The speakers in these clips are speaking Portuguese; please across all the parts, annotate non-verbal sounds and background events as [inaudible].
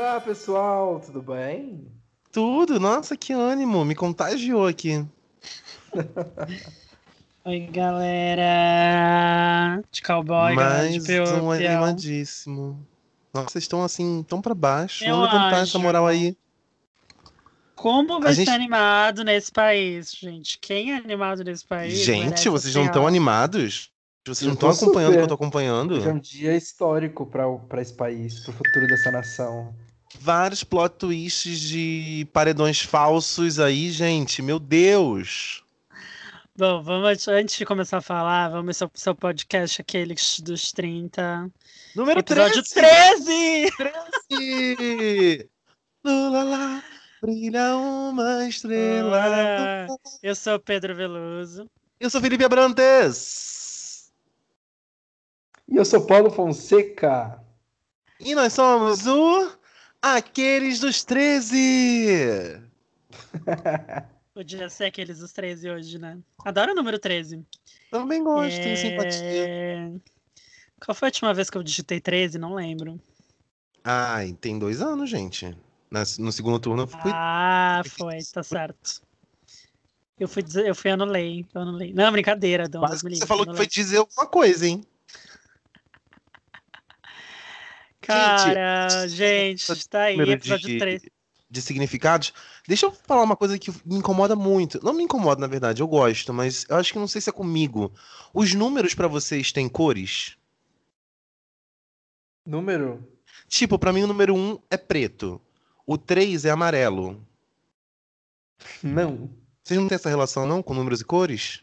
Olá, pessoal, tudo bem? Tudo, nossa, que ânimo, me contagiou aqui. [laughs] Oi, galera de cowboy, galera de Mais peão, um animadíssimo. Nossa, vocês estão assim, tão pra baixo. Eu Vamos levantar essa acho. moral aí. Como vai A gente- ser animado nesse país, gente? Quem é animado nesse país? Gente, merece vocês não assim, estão ó. animados? Vocês Eu não estão tô acompanhando o que eu super. tô acompanhando? Hoje é um dia histórico para esse país, para o futuro dessa nação. Vários plot twists de paredões falsos aí, gente. Meu Deus! Bom, vamos, antes de começar a falar, vamos ao seu podcast, aquele dos 30. Número Episódio 13! 13! 13! Lula lá, brilha uma estrela. Olha, eu sou o Pedro Veloso. Eu sou Felipe Abrantes. E eu sou Paulo Fonseca. E nós somos o Aqueles dos 13. [laughs] Podia ser aqueles dos 13 hoje, né? Adoro o número 13. Também gosto, tenho simpatia. É... Qual foi a última vez que eu digitei 13? Não lembro. Ai, tem dois anos, gente. No segundo turno eu fui. Ah, foi, tá certo. Eu fui, dizer, eu fui anulei, eu anulei. Não, brincadeira, Dom. Você falou que foi dizer alguma coisa, hein? Cara, gente, tá aí, Número episódio de, 3. de significados. Deixa eu falar uma coisa que me incomoda muito. Não me incomoda, na verdade, eu gosto, mas eu acho que não sei se é comigo. Os números pra vocês têm cores? Número? Tipo, pra mim o número 1 é preto. O 3 é amarelo. Não. Vocês não têm essa relação, não, com números e cores?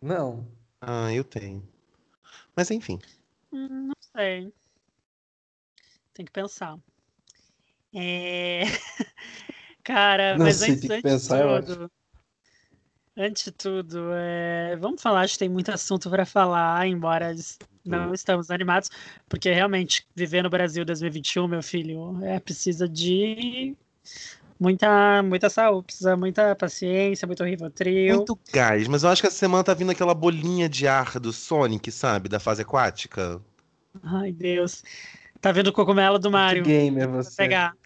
Não. Ah, eu tenho. Mas enfim. Hum, Não sei. Tem que pensar. É... [laughs] Cara, Não mas sei, antes, tem que antes pensar, de tudo, antes de tudo, é, vamos falar, acho que tem muito assunto para falar, embora não estamos animados, porque realmente viver no Brasil 2021, meu filho, é precisa de muita, muita saúde, precisa muita paciência, muito Rivotril. Muito gás, mas eu acho que essa semana tá vindo aquela bolinha de ar do Sonic, sabe? Da fase aquática. Ai, Deus. Tá vendo o cogumelo do Mario? Muito gamer você. pegar.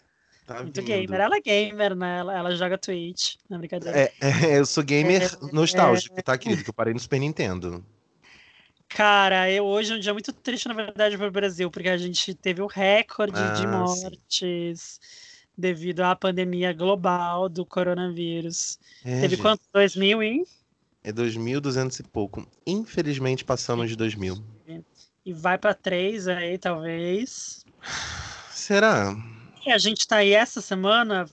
Tá Muito vindo. gamer. Ela é gamer, né? Ela, ela joga Twitch. Não é brincadeira. É, é, eu sou gamer É, nostálgico, tá, querido? Que eu parei no Super Nintendo. Cara, eu, hoje é um dia muito triste, na verdade, para o Brasil, porque a gente teve o recorde de Ah, sim. mortes devido à pandemia global do coronavírus. É, teve gente, quanto? 2000 e... É 2.200 e pouco. Infelizmente passamos de 2.000. e vai para 3 aí, talvez. Será? E a gente tá aí essa semana,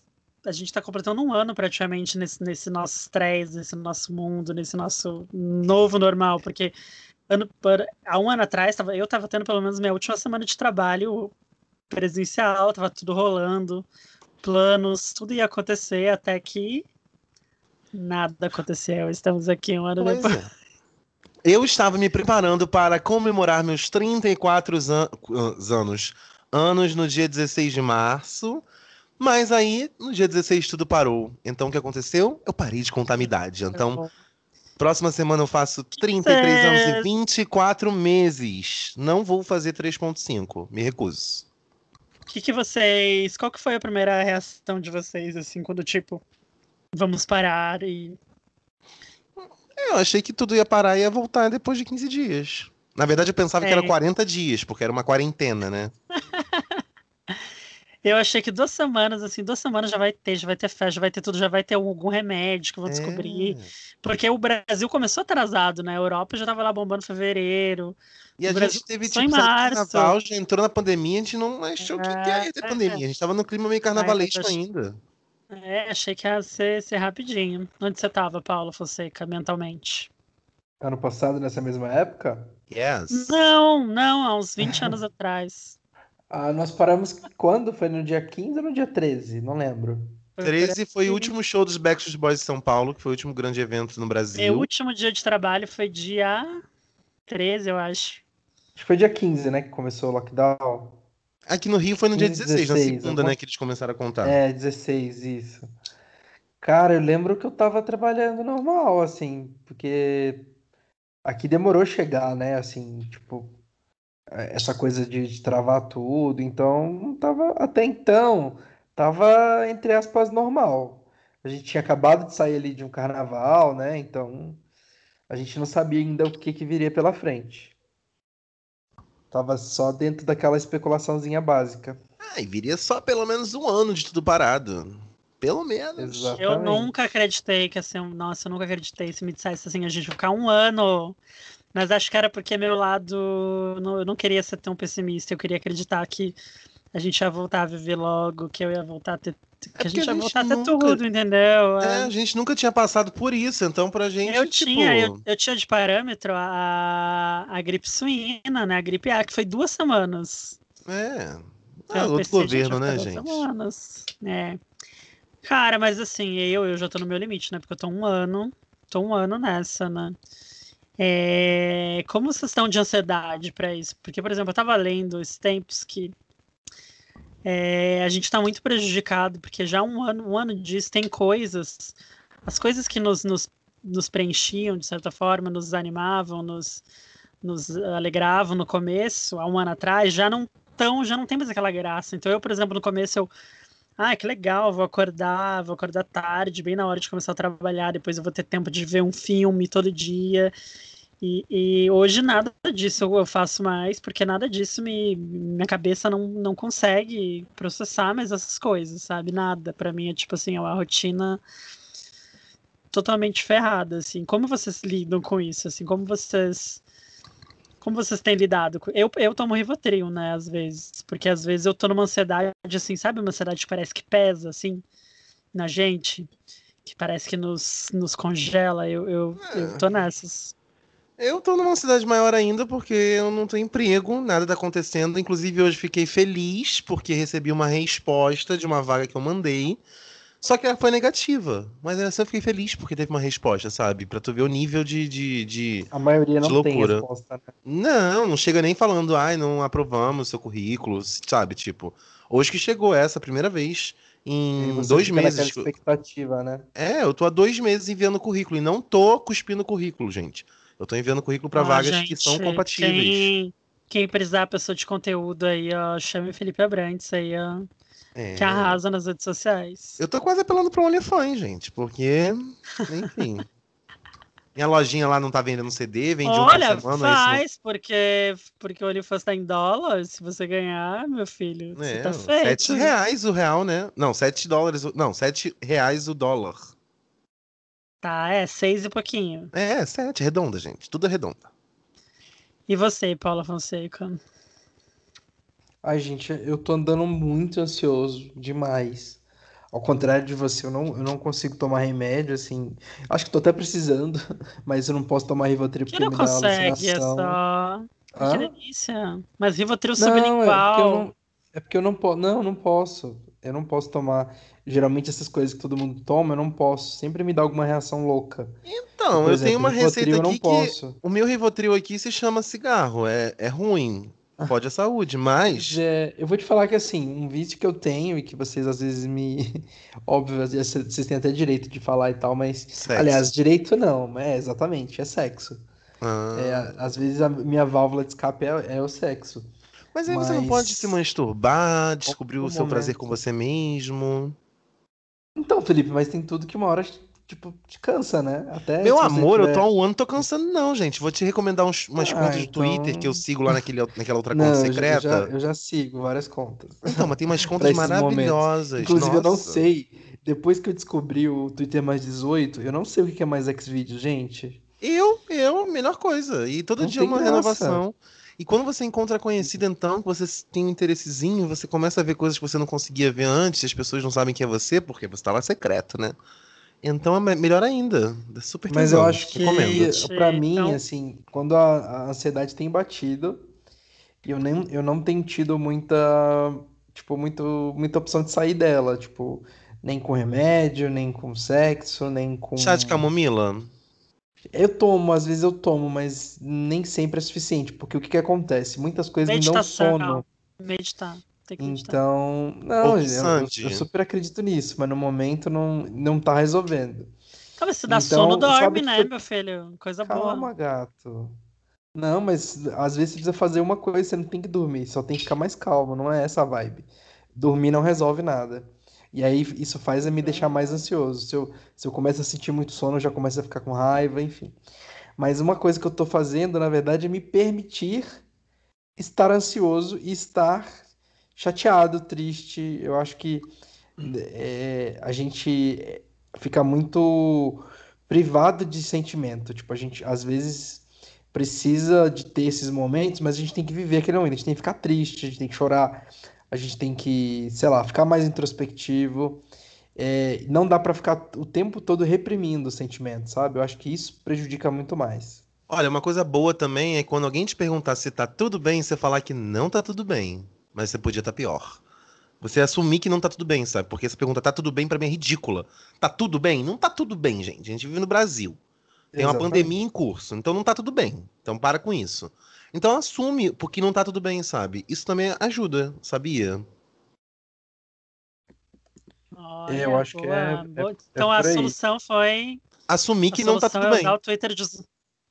a gente tá completando um ano praticamente nesse, nesse nosso estresse, nesse nosso mundo, nesse nosso novo normal, porque ano, há um ano atrás tava, eu tava tendo pelo menos minha última semana de trabalho presencial, tava tudo rolando, planos, tudo ia acontecer, até que nada aconteceu. Estamos aqui um ano Pois depois. é. Eu estava me preparando para comemorar meus 34 an anos, anos no dia 16 de março, mas aí no dia 16 tudo parou. Então o que aconteceu? Eu parei de contar minha idade. Então, próxima semana eu faço 33 anos e 24 meses. Não vou fazer 3.5, me recuso. O que, que vocês. Qual que foi a primeira reação de vocês, assim, quando, tipo, vamos parar e. Eu achei que tudo ia parar e ia voltar depois de 15 dias. Na verdade, eu pensava que É. era 40 dias, porque era uma quarentena, né? [laughs] Eu achei que duas semanas, assim, duas semanas já vai ter, já vai ter festa, já vai ter tudo, já vai ter algum remédio que eu vou descobrir. É. Porque o Brasil começou atrasado, né? A Europa já tava lá bombando em fevereiro. E O a Brasil gente teve, tipo, carnaval, já entrou na pandemia, a gente não achou que que ia ter É. pandemia. A gente tava no clima meio carnavalesco ainda. É, achei que ia ser, ser rapidinho. Onde você tava, Paulo Fonseca, mentalmente? Ano passado, nessa mesma época, Yes. Não, não, há uns 20 anos [laughs] atrás. ah, nós paramos quando? Foi no dia 15 ou no dia 13? Não lembro. Foi por 13 foi o último show dos Backstreet Boys de São Paulo, que foi o último grande evento no Meu Brasil. último dia de trabalho foi dia 13, eu acho. Acho que foi dia 15, né, que começou o lockdown. Aqui no Rio foi no dia 16, na 16, segunda, alguma- né, que eles começaram a contar. É, 16, isso. Cara, eu lembro que eu tava trabalhando normal, assim, porque aqui demorou chegar, né? Assim, tipo, essa coisa de, de travar tudo, então tava até então tava entre aspas normal. A gente tinha acabado de sair ali de um carnaval, né? Então a gente não sabia ainda o que, que viria pela frente. Tava só dentro daquela especulaçãozinha básica. Ah, e viria só pelo menos um ano de tudo parado. Pelo menos. Exatamente. Eu nunca acreditei que assim, nossa, eu nunca acreditei se me dissesse assim, a gente ficar um ano. Mas acho que era porque meu lado, não- eu não queria ser tão pessimista, eu queria acreditar que a gente ia voltar a viver logo, que eu ia voltar a ter, que porque a gente gente voltar nunca- tudo, entendeu? É, a gente nunca tinha passado por isso, então pra gente, Eu tipo... tinha, eu, eu tinha de parâmetro a, a gripe suína, né? A gripe A, que foi duas semanas. É. Então, Ah, outro governo, vai né, gente? duas semanas. É. Cara, mas assim, eu, eu já tô no meu limite, né? Porque eu tô um ano, tô um ano nessa, né? É, como vocês estão de ansiedade pra isso? Porque, por exemplo, eu tava lendo esses tempos que é, a gente tá muito prejudicado, porque já um ano, um ano disso tem coisas, as coisas que nos, nos, nos preenchiam, de certa forma, nos animavam, nos, nos alegravam no começo, há um ano atrás, já não tão, já não tem mais aquela graça. Então eu, por exemplo, no começo eu, ah, que legal, vou acordar, vou acordar tarde, bem na hora de começar a trabalhar, depois eu vou ter tempo de ver um filme todo dia. E, e hoje nada disso eu faço mais, porque nada disso me minha cabeça não, não consegue processar mais essas coisas, sabe? Nada. Pra mim é tipo assim, é uma rotina totalmente ferrada, assim. Como vocês lidam com isso, assim? Como vocês como vocês têm lidado? com- Eu, eu tomo Rivotril, né, às vezes, porque às vezes eu tô numa ansiedade, assim, sabe uma ansiedade que parece que pesa, assim, na gente, que parece que nos, nos congela, eu, eu, eu tô nessas. Eu tô numa cidade maior ainda porque eu não tenho emprego, nada tá acontecendo. Inclusive, hoje fiquei feliz porque recebi uma resposta de uma vaga que eu mandei. Só que ela foi negativa. Mas assim eu fiquei feliz porque teve uma resposta, sabe? Pra tu ver o nível de. de, de... A maioria De não tem loucura. resposta, né? Não, não chega nem falando, ai, não aprovamos seu currículo, sabe? Tipo, hoje que chegou essa, primeira vez em você dois meses. expectativa, né? É, eu tô há dois meses enviando currículo e não tô cuspindo currículo, gente. Eu tô enviando currículo pra Ó, vagas que gente, são compatíveis. Quem, quem precisar pessoa de conteúdo aí, ó, chame Felipe Abrantes aí, ó, É. que arrasa nas redes sociais. Eu tô quase apelando pro OnlyFans, gente, porque, enfim. [laughs] Minha lojinha lá não tá vendendo CD, vende um Olha, por semana. isso faz, porque, porque o OnlyFans tá em dólar. Se você ganhar, meu filho, não... você É, tá feito. sete reais o real, né? Não, sete dólares. o- Não, sete reais o dólar. Tá, é, seis e pouquinho. É, sete, redonda, gente. Tudo é redonda. E você, Paula Fonseca? Ai, gente, eu tô andando muito ansioso, demais. Ao contrário de você, eu não, eu não consigo tomar remédio, assim. Acho que tô até precisando, [laughs] mas eu não posso tomar Rivotril Que porque não me dá consegue, é só. Que delícia. Mas Rivotril Não, é porque eu sublingual. não, é porque eu não posso. Não, não posso. Eu não posso tomar. Geralmente essas coisas que todo mundo toma, eu não posso. Sempre me dá alguma reação louca. Então, Por eu exemplo, tenho uma receita eu não aqui que. posso. O meu Rivotril aqui se chama cigarro. É, é ruim. Pode a saúde, mas. É, eu vou te falar que assim, um vício que eu tenho e que vocês às vezes me. [laughs] Óbvio, às vezes vocês têm até direito de falar e tal, mas. Sexo. Aliás, direito não, é exatamente, é sexo. Ah. É, às vezes a minha válvula de escape é, é o sexo. Mas aí você não pode mas- se masturbar, descobrir o Algum seu prazer com momento. você mesmo. Então, Felipe, mas tem tudo que uma hora, tipo, te cansa, né? Até Meu amor, eu tiver- tô há um ano tô cansando, não, gente. Vou te recomendar uns- umas Ah, contas de Twitter então- que eu sigo lá naquele, naquela outra Não, conta eu secreta. Eu já, eu já sigo várias contas. Então, mas tem umas [laughs] contas maravilhosas. Inclusive, eu não nossa. sei. Depois que eu descobri o Twitter mais 18, eu não sei o que é mais Xvideos, gente. Eu, eu, melhor coisa. E todo Não dia uma graça. renovação. E quando você encontra conhecido, então, que você tem um interessezinho, você começa a ver coisas que você não conseguia ver antes, e as pessoas não sabem quem é você, porque você tá lá secreto, né? Então é me- melhor ainda. É super Mas eu acho que, pra mim, Então- assim, quando a, a ansiedade tem batido, eu, nem, eu não tenho tido muita, tipo, muito, muita opção de sair dela. Tipo, nem com remédio, nem com sexo, nem com. Chá de camomila? Eu tomo, às vezes eu tomo, mas nem sempre é suficiente, porque o que que acontece? Muitas coisas me dão Meditação. sono. Meditar. Tem que meditar. Então, não, eu, eu, super acredito nisso, mas no momento não, não tá resolvendo. Cara, se dá Então, sono, dorme, né, que- meu filho? Coisa boa. Calma, gato. Não, mas às vezes você precisa fazer uma coisa, você não tem que dormir, só tem que ficar mais calmo, não é essa a vibe. Dormir não resolve nada. E aí isso faz me deixar mais ansioso. Se eu, se eu começo a sentir muito sono, eu já começo a ficar com raiva, enfim. Mas uma coisa que eu tô fazendo, na verdade, é me permitir estar ansioso e estar chateado, triste. Eu acho que é, a gente fica muito privado de sentimento. Tipo, a gente às vezes precisa de ter esses momentos, mas a gente tem que viver aquele momento. A gente tem que ficar triste, a gente tem que chorar, a gente tem que, sei lá, ficar mais introspectivo. É, não dá para ficar o tempo todo reprimindo os sentimentos, sabe? Eu acho que isso prejudica muito mais. Olha, uma coisa boa também é quando alguém te perguntar se tá tudo bem, você falar que não tá tudo bem, mas você podia estar tá pior. Você assumir que não tá tudo bem, sabe? Porque essa pergunta tá tudo bem para mim é ridícula. Tá tudo bem? Não tá tudo bem, gente. A gente vive no Brasil. Tem Exatamente. uma pandemia em curso, então não tá tudo bem. Então para com isso. Então assume porque não tá tudo bem, sabe? Isso também ajuda, sabia? Olha, eu acho boa, que é, é, é Então a solução foi assumir que não tá tudo é bem. Usar o Twitter de...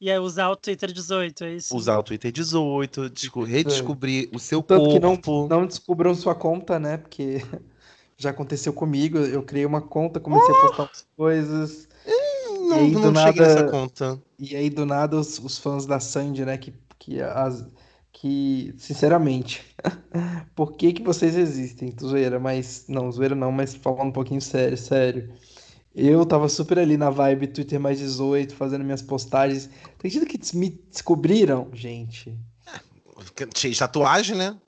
E é usar o Twitter 18, é isso? Usar o Twitter 18, redescobrir o seu Tanto corpo. que não, não descubram sua conta, né? Porque [laughs] já aconteceu comigo. Eu criei uma conta, comecei oh! a postar umas coisas. Não, não nada, cheguei nessa conta. E aí, do nada, os, os fãs da Sandy, né? Que, que, as, que sinceramente, [laughs] por que, que vocês existem? Zoeira, mas. Não, zoeira não, mas falando um pouquinho sério, sério. Eu tava super ali na vibe Twitter mais 18, fazendo minhas postagens. Tem gente que me descobriram, gente. Cheio de tatuagem, né?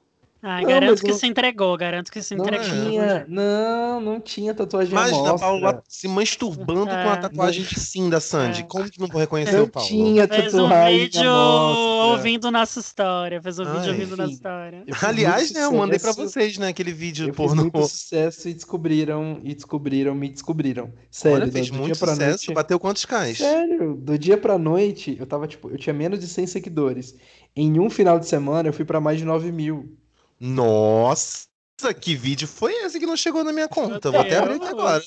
Ah, não, garanto que não... se entregou, garanto que se entregou. Não, tinha, não, não tinha tatuagem Imagina, a Paula se masturbando é, com a tatuagem de sim da Sandy. É. Como que não vou reconhecer o Paulo? tinha tatuagem Fez um vídeo ouvindo nossa história. Fez um Ai, vídeo ouvindo nossa história. Aliás, né, eu mandei pra vocês, né, aquele vídeo eu porno. Fiz muito sucesso e descobriram, e descobriram, me descobriram. Sério, Olha, fez muito sucesso, noite... bateu quantos cais? Sério, do dia pra noite, eu tava, tipo, eu tinha menos de 100 seguidores. Em um final de semana, eu fui pra mais de 9 mil. Nossa, que vídeo foi esse que não chegou na minha conta? Vou até abrir agora.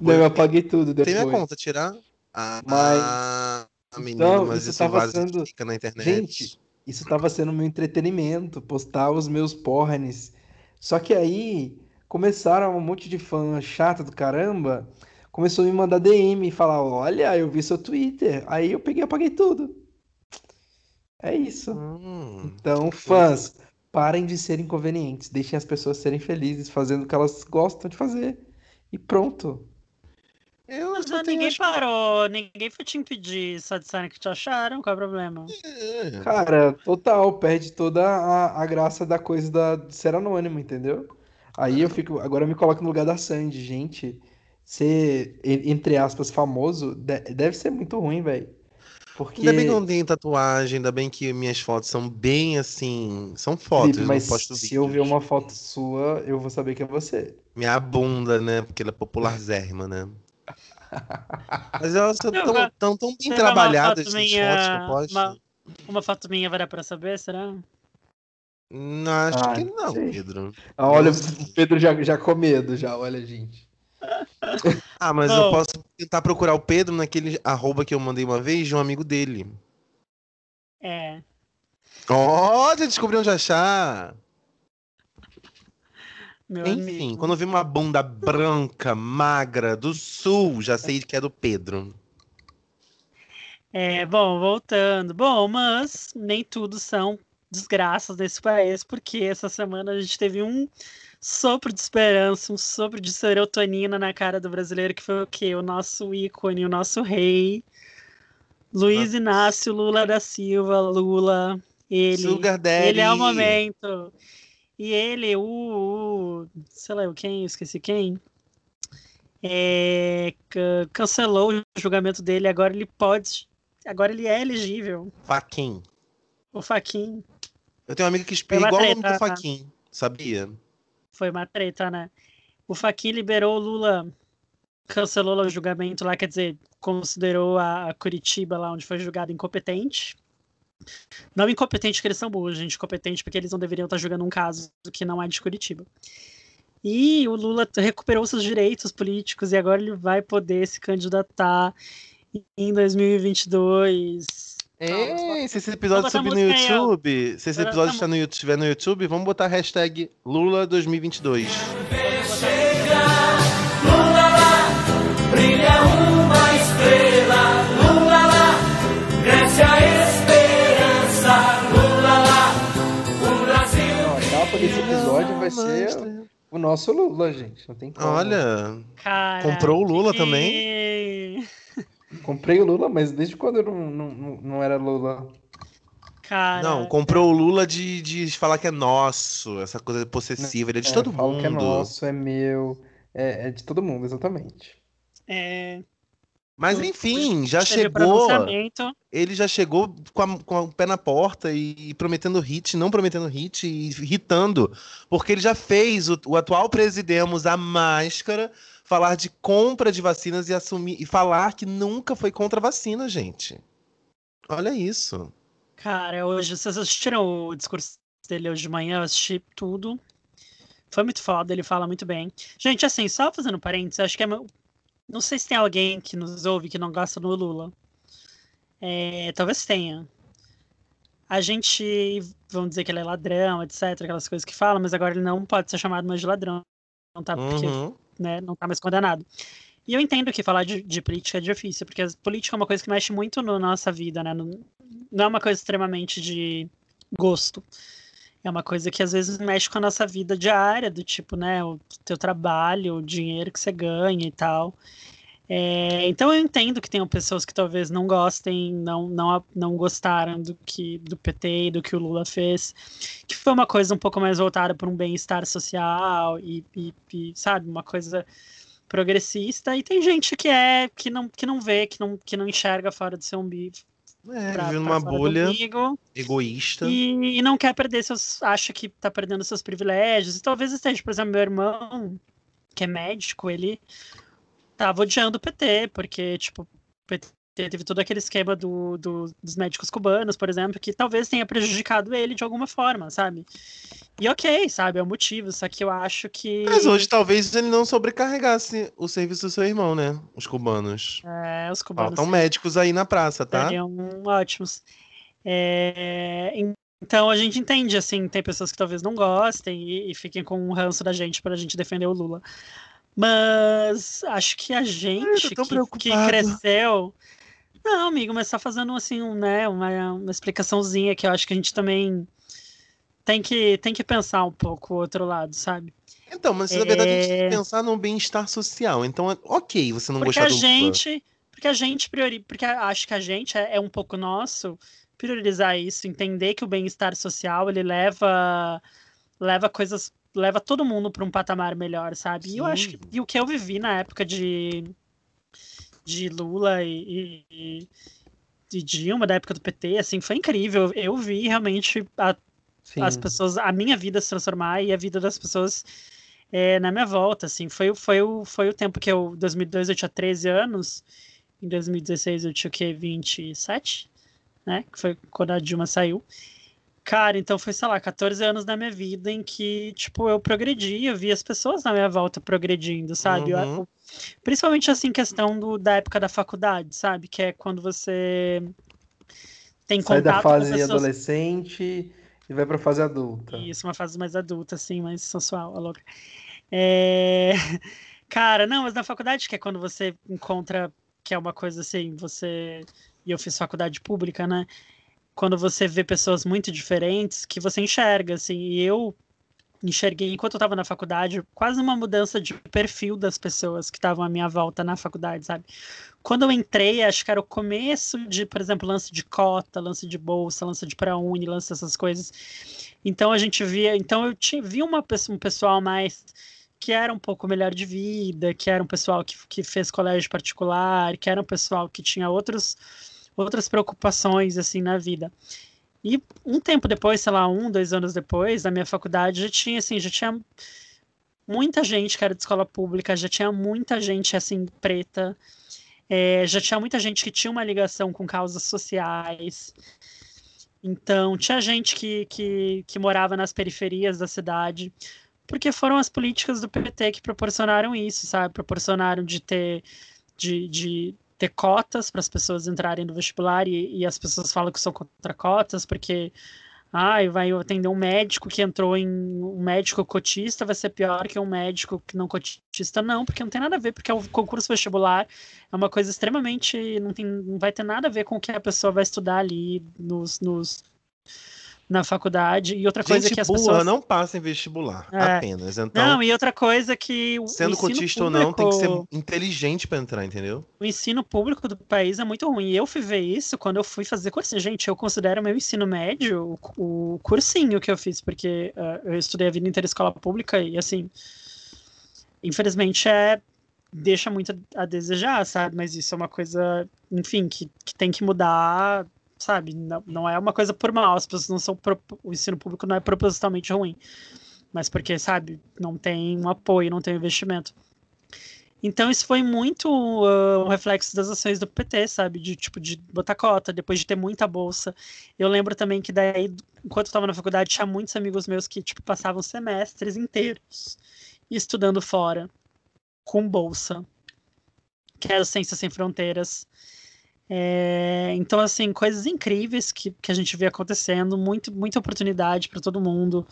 Não, eu apaguei tudo depois. Tem minha conta, tirar? Ah, mas... a menina, então, mas isso tava sendo... fica na internet. Gente, isso tava sendo meu entretenimento, postar os meus pornes. Só que aí começaram um monte de fã chata do caramba, começou a me mandar DM e falar: Olha, eu vi seu Twitter. Aí eu peguei e apaguei tudo. É isso. Hum, então, fãs, parem de ser inconvenientes, deixem as pessoas serem felizes, fazendo o que elas gostam de fazer. E pronto. Eu Mas ninguém acho... parou, ninguém foi te impedir, só disseram que te acharam, qual é o problema? É. Cara, total, perde toda a, a graça da coisa da, de ser anônimo, entendeu? Aí eu fico, agora eu me coloco no lugar da Sandy, gente. Ser, entre aspas, famoso deve ser muito ruim, velho. Porque... Ainda bem que eu não tenho tatuagem, ainda bem que minhas fotos são bem assim. São fotos, Felipe, mas posto se eu ver uma foto sua, eu vou saber que é você. Minha bunda, né? Porque ela é popularzérrima, né? [laughs] Mas elas estão tão, tão, tão bem trabalhadas essas minha... fotos que eu posto. Uma, uma foto minha vai dar pra saber, será? Não, acho ah, que não, sei. Pedro. Ah, olha, o Pedro já, já com medo, já, olha, gente. Ah, mas eu posso tentar procurar o Pedro naquele arroba que eu mandei uma vez de um amigo dele. É. Ó, oh, já descobriu onde achar. Meu Enfim, amigo. quando eu vi uma bunda branca, magra, do sul, já sei que é do Pedro. É, bom, voltando. Bom, mas nem tudo são desgraças desse país, porque essa semana a gente teve um sopro de esperança, um sopro de serotonina na cara do brasileiro, que foi o quê? O nosso ícone, o nosso rei, Luiz Inácio Lula da Silva, Lula, ele. Sugar Daddy. Ele é o momento. E ele, o, o sei lá, quem, esqueci quem, é, cancelou o julgamento dele, agora ele pode, agora ele é elegível. Faquin. O Faquin. Eu tenho um amigo que espelha igual o nome do Faquin, sabia? Foi uma treta, né? O Fachin liberou o Lula, cancelou o julgamento lá, quer dizer, considerou a Curitiba lá onde foi julgado incompetente. Não incompetente porque eles são burros, gente, incompetente porque eles não deveriam estar julgando um caso que não é de Curitiba. E o Lula recuperou seus direitos políticos e agora ele vai poder se candidatar em 2022 É, se esse episódio subir no. YouTube, se esse episódio essa está no, YouTube- estiver no YouTube, vamos botar a hashtag Lula 2022. Brilha uma estrela, lula lá, cresce a esperança, lula lá, o Brasil. Não, a capa desse episódio vai ser o nosso Lula, gente. Não tem como. Olha, Cara, Comprou o Lula também? Comprei o Lula, mas desde quando eu não, não, não- era Lula? Cara, não, comprou o Lula de, de falar que é nosso, essa coisa possessiva, ele é de todo falo mundo. que é nosso, é meu, é, é de todo mundo, exatamente. é, Mas enfim, já chegou. Ele já chegou com, a- com o pé na porta e, prometendo hit, não prometendo hit e irritando. Porque ele já fez o, o atual presidemos a máscara falar de compra de vacinas e assumir e falar que nunca foi contra a vacina, gente. Olha isso. Cara, hoje, vocês assistiram o discurso dele hoje de manhã? Eu assisti tudo. Foi muito foda, ele fala muito bem. Gente, assim, só fazendo parênteses, acho que é. meu- Não sei se tem alguém que nos ouve que não gosta do Lula. É, talvez tenha. A gente, vamos dizer que ele é ladrão, etc., aquelas coisas que fala, mas agora ele não pode ser chamado mais de ladrão, tá? Porque Uhum. Né, não tá mais condenado. E eu entendo que falar de, de política é difícil, porque a política é uma coisa que mexe muito no- na nossa vida, né? Não, não é uma coisa extremamente de gosto. É uma coisa que às vezes mexe com a nossa vida diária, do tipo, né, o teu trabalho, o dinheiro que você ganha e tal. É, então eu entendo que tenham pessoas que talvez não gostem, não, não, não gostaram do que do PT e do que o Lula fez, que foi uma coisa um pouco mais voltada para um bem-estar social e, e- e, sabe, uma coisa progressista. E tem gente que é que não, que não vê, que não, que não enxerga fora do seu umbigo, É, pra- vive numa bolha umbigo, egoísta. e, e não quer perder seus. acha que tá perdendo seus privilégios. E talvez esteja, por exemplo, meu irmão, que é médico, ele tava odiando o PT, porque, tipo, o PT teve todo aquele esquema do, do- dos médicos cubanos, por exemplo, que talvez tenha prejudicado ele de alguma forma, sabe? E ok, sabe, é o motivo, só que eu acho que. Mas hoje talvez ele não sobrecarregasse o serviço do seu irmão, né? Os cubanos. É, os cubanos Faltam médicos aí na praça, tá? seriam ótimos. É, en- então a gente entende, assim, tem pessoas que talvez não gostem e, e fiquem com um ranço da gente pra gente defender o Lula. Mas acho que a gente que, que cresceu. Não, amigo, mas só fazendo assim, um, né, uma, uma explicaçãozinha que eu acho que a gente também tem que, tem que pensar um pouco o outro lado, sabe? Então, mas na verdade a gente tem É. que pensar no bem-estar social. Então, é ok você não Porque gostar a do gente, porque a gente priori, porque acho que a gente é, é um pouco nosso priorizar isso, entender que o bem-estar social ele leva leva coisas, leva todo mundo para um patamar melhor, sabe? E eu acho que Sim. e o que eu vivi na época de de Lula e, e, de Dilma, da época do PT, assim, foi incrível. Eu vi realmente a Sim. as pessoas, a minha vida se transformar e a vida das pessoas é, na minha volta, assim, foi, o- foi, o, foi o tempo que eu, em 2002 eu tinha 13 anos, em 2016 eu tinha o quê, 27, né, que foi quando a Dilma saiu, cara, então foi, sei lá, 14 anos da minha vida em que, tipo, eu progredi, eu vi as pessoas na minha volta progredindo, sabe, Uhum. eu- principalmente, assim, questão do, da época da faculdade, sabe, que é quando você tem Sai contato da fase pessoas adolescente e vai pra fase adulta. isso, uma fase mais adulta, assim, mais sensual, a louca. É, [laughs] Cara, não, mas na faculdade, que é quando você encontra, que é uma coisa assim, você. E eu fiz faculdade pública, né? Quando você vê pessoas muito diferentes, que você enxerga, assim, e eu enxerguei, enquanto eu estava na faculdade, quase uma mudança de perfil das pessoas que estavam à minha volta na faculdade, sabe? Quando eu entrei, acho que era o começo de, por exemplo, lance de cota, lance de bolsa, lance de pré-uni, lance dessas coisas. Então a gente via, então eu tinha, vi uma, um pessoal mais que era um pouco melhor de vida, que era um pessoal que, que fez colégio particular, que era um pessoal que tinha outros, outras preocupações assim na vida. E um tempo depois, sei lá, um, dois anos depois, na minha faculdade já tinha assim, já tinha muita gente que era de escola pública, já tinha muita gente assim preta, é, já tinha muita gente que tinha uma ligação com causas sociais. Então, tinha gente que, que, que morava nas periferias da cidade, porque foram as políticas do PT que proporcionaram isso, sabe? Proporcionaram de ter, de, de ter cotas para as pessoas entrarem no vestibular e, e, as pessoas falam que são contra cotas porque ah, vai atender um médico que entrou em um médico cotista vai ser pior que um médico que não cotista não, porque não tem nada a ver, porque o concurso vestibular é uma coisa extremamente não tem não vai ter nada a ver com o que a pessoa vai estudar ali nos, nos na faculdade. E outra coisa Gente que as pessoas. não passa em vestibular, É. apenas. Então, Não, e outra coisa que. sendo cotista ou não, tem que ser público- inteligente pra entrar, entendeu? O ensino público do país é muito ruim. Eu fui ver isso quando eu fui fazer cursinho. Gente, eu considero meu ensino médio o, o cursinho que eu fiz, porque ah, eu estudei a vida inteira em escola pública e, assim, infelizmente é. Deixa muito a a desejar, sabe? Mas isso é uma coisa, enfim, que, que tem que mudar, sabe? Não, não é uma coisa por mal, as pessoas não são. pro- O ensino público não é propositalmente ruim. Mas porque, sabe, não tem um apoio, não tem um investimento. Então isso foi muito ah, um reflexo das ações do PT, sabe? De tipo de botar cota, depois de ter muita bolsa. Eu lembro também que daí, enquanto eu estava na faculdade, tinha muitos amigos meus que tipo passavam semestres inteiros estudando fora com bolsa, que era Ciências Sem Fronteiras. É, então, assim, coisas incríveis que, que a gente vê acontecendo, muito, muita oportunidade para todo mundo.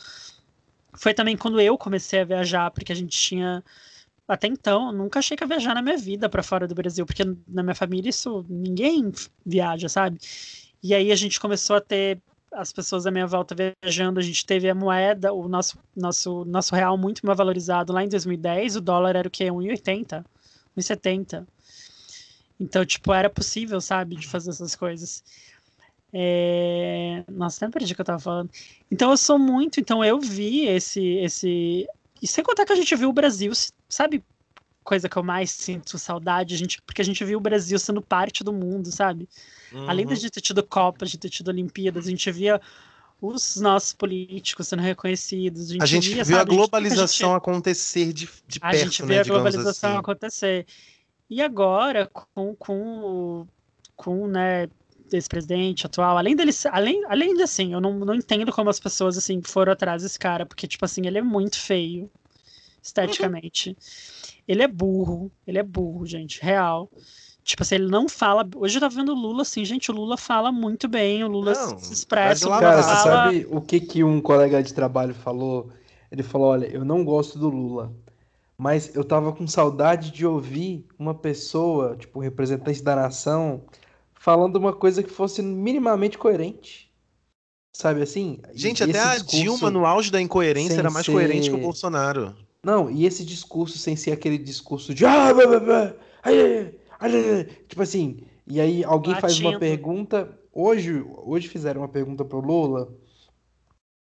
Foi também quando eu comecei a viajar, porque a gente tinha até então, nunca achei que ia viajar na minha vida para fora do Brasil, porque na minha família isso ninguém viaja, sabe? E aí a gente começou a ter as pessoas à minha volta viajando, a gente teve a moeda, o nosso nosso nosso real muito mais valorizado lá em 2010, o dólar era o quê? 1,80, 1,70. Então, tipo, era possível, sabe, de fazer essas coisas. É... Nossa, até perdi o que eu tava falando. Então eu sou muito, então eu vi esse esse e sem contar que a gente viu o Brasil, sabe? Coisa que eu mais sinto saudade, a gente, porque a gente viu o Brasil sendo parte do mundo, sabe? Além Uhum. de ter tido Copas, de ter tido Olimpíadas, a gente via os nossos políticos sendo reconhecidos. A gente, A gente via, viu a sabe, gente- globalização acontecer de, de a perto, gente né, vê a globalização assim. acontecer. E agora, com, com, com né, esse presidente atual, além dele, além, além de assim, eu não, não entendo como as pessoas assim foram atrás desse cara, porque, tipo assim, ele é muito feio, esteticamente. Ele é burro, ele é burro, gente, real. Tipo assim, ele não fala. Hoje eu tava vendo o Lula assim, gente, o Lula fala muito bem, o Lula Não, se expressa, lá Cara, pra você fala. sabe o que que um colega de trabalho falou? Ele falou: Olha, eu não gosto do Lula, mas eu tava com saudade de ouvir uma pessoa, tipo, um representante da nação, falando uma coisa que fosse minimamente coerente. Sabe assim? E Gente, até a Dilma, no auge da incoerência, era mais coerente que o ser- Bolsonaro. Não, e esse discurso sem ser aquele discurso de ah, blá, blá, blá, ai, ai, ai, ai, ai", tipo assim, e aí alguém faz uma pergunta, hoje, hoje fizeram uma pergunta pro Lula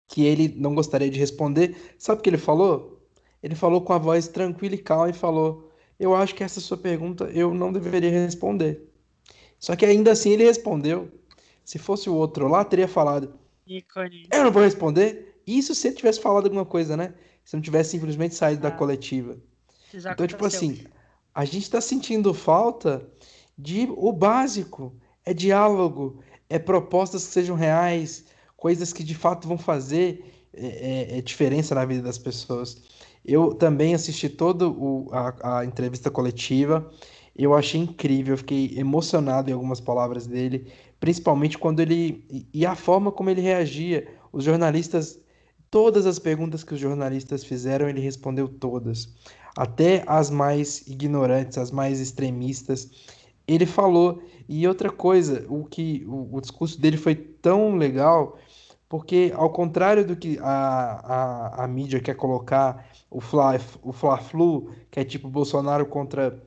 que ele não gostaria de responder. Sabe o que ele falou? Ele falou com a voz tranquila e calma e falou: "Eu acho que essa sua pergunta eu não deveria responder". Só que ainda assim ele respondeu. Se fosse o outro lá, teria falado: Ícone. eu não vou responder. Isso se ele tivesse falado alguma coisa, né? Se não tivesse simplesmente saído da Ah. coletiva. Já Então, tipo aconteceu. assim, a gente tá sentindo falta de o básico. É diálogo, é propostas que sejam reais, coisas que de fato vão fazer é, é, é diferença na vida das pessoas. Eu também assisti toda a, a entrevista coletiva. Eu achei incrível, eu fiquei emocionado em algumas palavras dele, principalmente quando ele. e- a forma como ele reagia. Os jornalistas, todas as perguntas que os jornalistas fizeram, ele respondeu todas. Até as mais ignorantes, as mais extremistas. Ele falou. E outra coisa, o que o, o discurso dele foi tão legal, porque ao contrário do que a, a, a mídia quer colocar, o Fla, o Fla-Flu, que é tipo Bolsonaro contra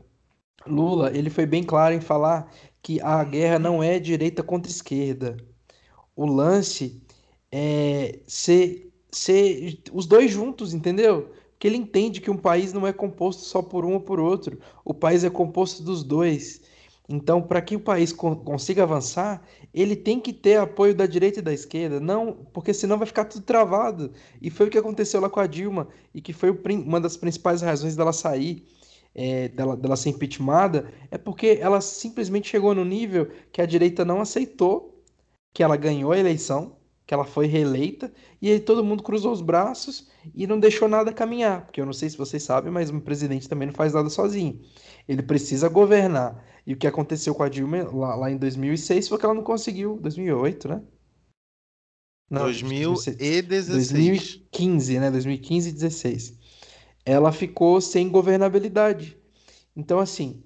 Lula, ele foi bem claro em falar que a guerra não é direita contra esquerda. O lance é ser, ser os dois juntos, entendeu? Porque ele entende que um país não é composto só por um ou por outro. O país é composto dos dois. Então, para que o país con- consiga avançar, ele tem que ter apoio da direita e da esquerda, não, porque senão vai ficar tudo travado. E foi o que aconteceu lá com a Dilma, e que foi uma das principais razões dela sair, é, dela, dela ser impeachmentada, é porque ela simplesmente chegou no nível que a direita não aceitou que ela ganhou a eleição, que ela foi reeleita, e aí todo mundo cruzou os braços e não deixou nada caminhar, porque eu não sei se vocês sabem, mas um presidente também não faz nada sozinho. Ele precisa governar. E o que aconteceu com a Dilma lá, lá em 2006 foi que ela não conseguiu. 2008, né? Não, 2016. 2015, né? 2015 e 16. Ela ficou sem governabilidade. Então, assim,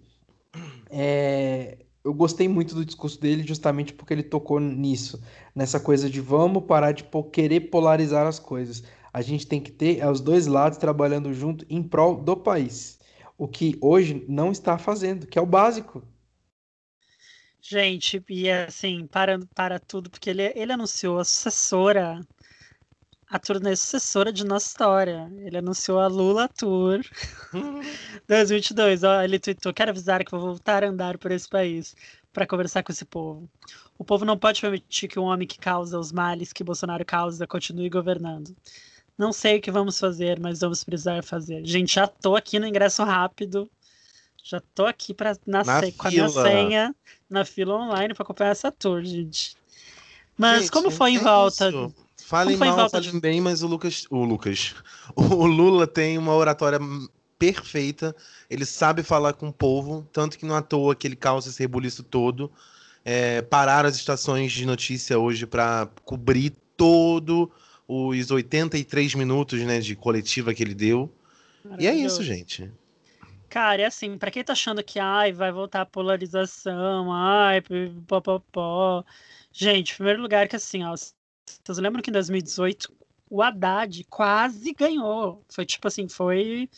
é, eu gostei muito do discurso dele justamente porque ele tocou nisso, nessa coisa de vamos parar de querer polarizar as coisas. A gente tem que ter os dois lados trabalhando junto em prol do país. O que hoje não está fazendo, que é o básico. Gente, e assim, para, para tudo, porque ele, ele anunciou a sucessora, a turnê sucessora de Nossa História. Ele anunciou a Lula Tour [laughs] 2022. Ó, ele tweetou: Quero avisar que vou voltar a andar por esse país para conversar com esse povo. O povo não pode permitir que um homem que causa os males que Bolsonaro causa continue governando. Não sei o que vamos fazer, mas vamos precisar fazer. Gente, já tô aqui no ingresso rápido. Já tô aqui pra, na Na com a minha senha na fila online para acompanhar essa tour, gente. Mas Gente, como foi em é volta? isso. Falem Como foi em mal, volta falem bem, mas o Lucas. O Lucas. [laughs] O Lula tem uma oratória perfeita. Ele sabe falar com o povo, tanto que não à toa que ele causa esse rebuliço todo. É, pararam as estações de notícia hoje para cobrir todo os 83 minutos né, de coletiva que ele deu. E é isso, gente. Cara, é assim, pra quem tá achando que ai, vai voltar a polarização, ai, popopó. Gente, em primeiro lugar que assim, ó, vocês lembram que em 2018 o Haddad quase ganhou. Foi tipo assim, foi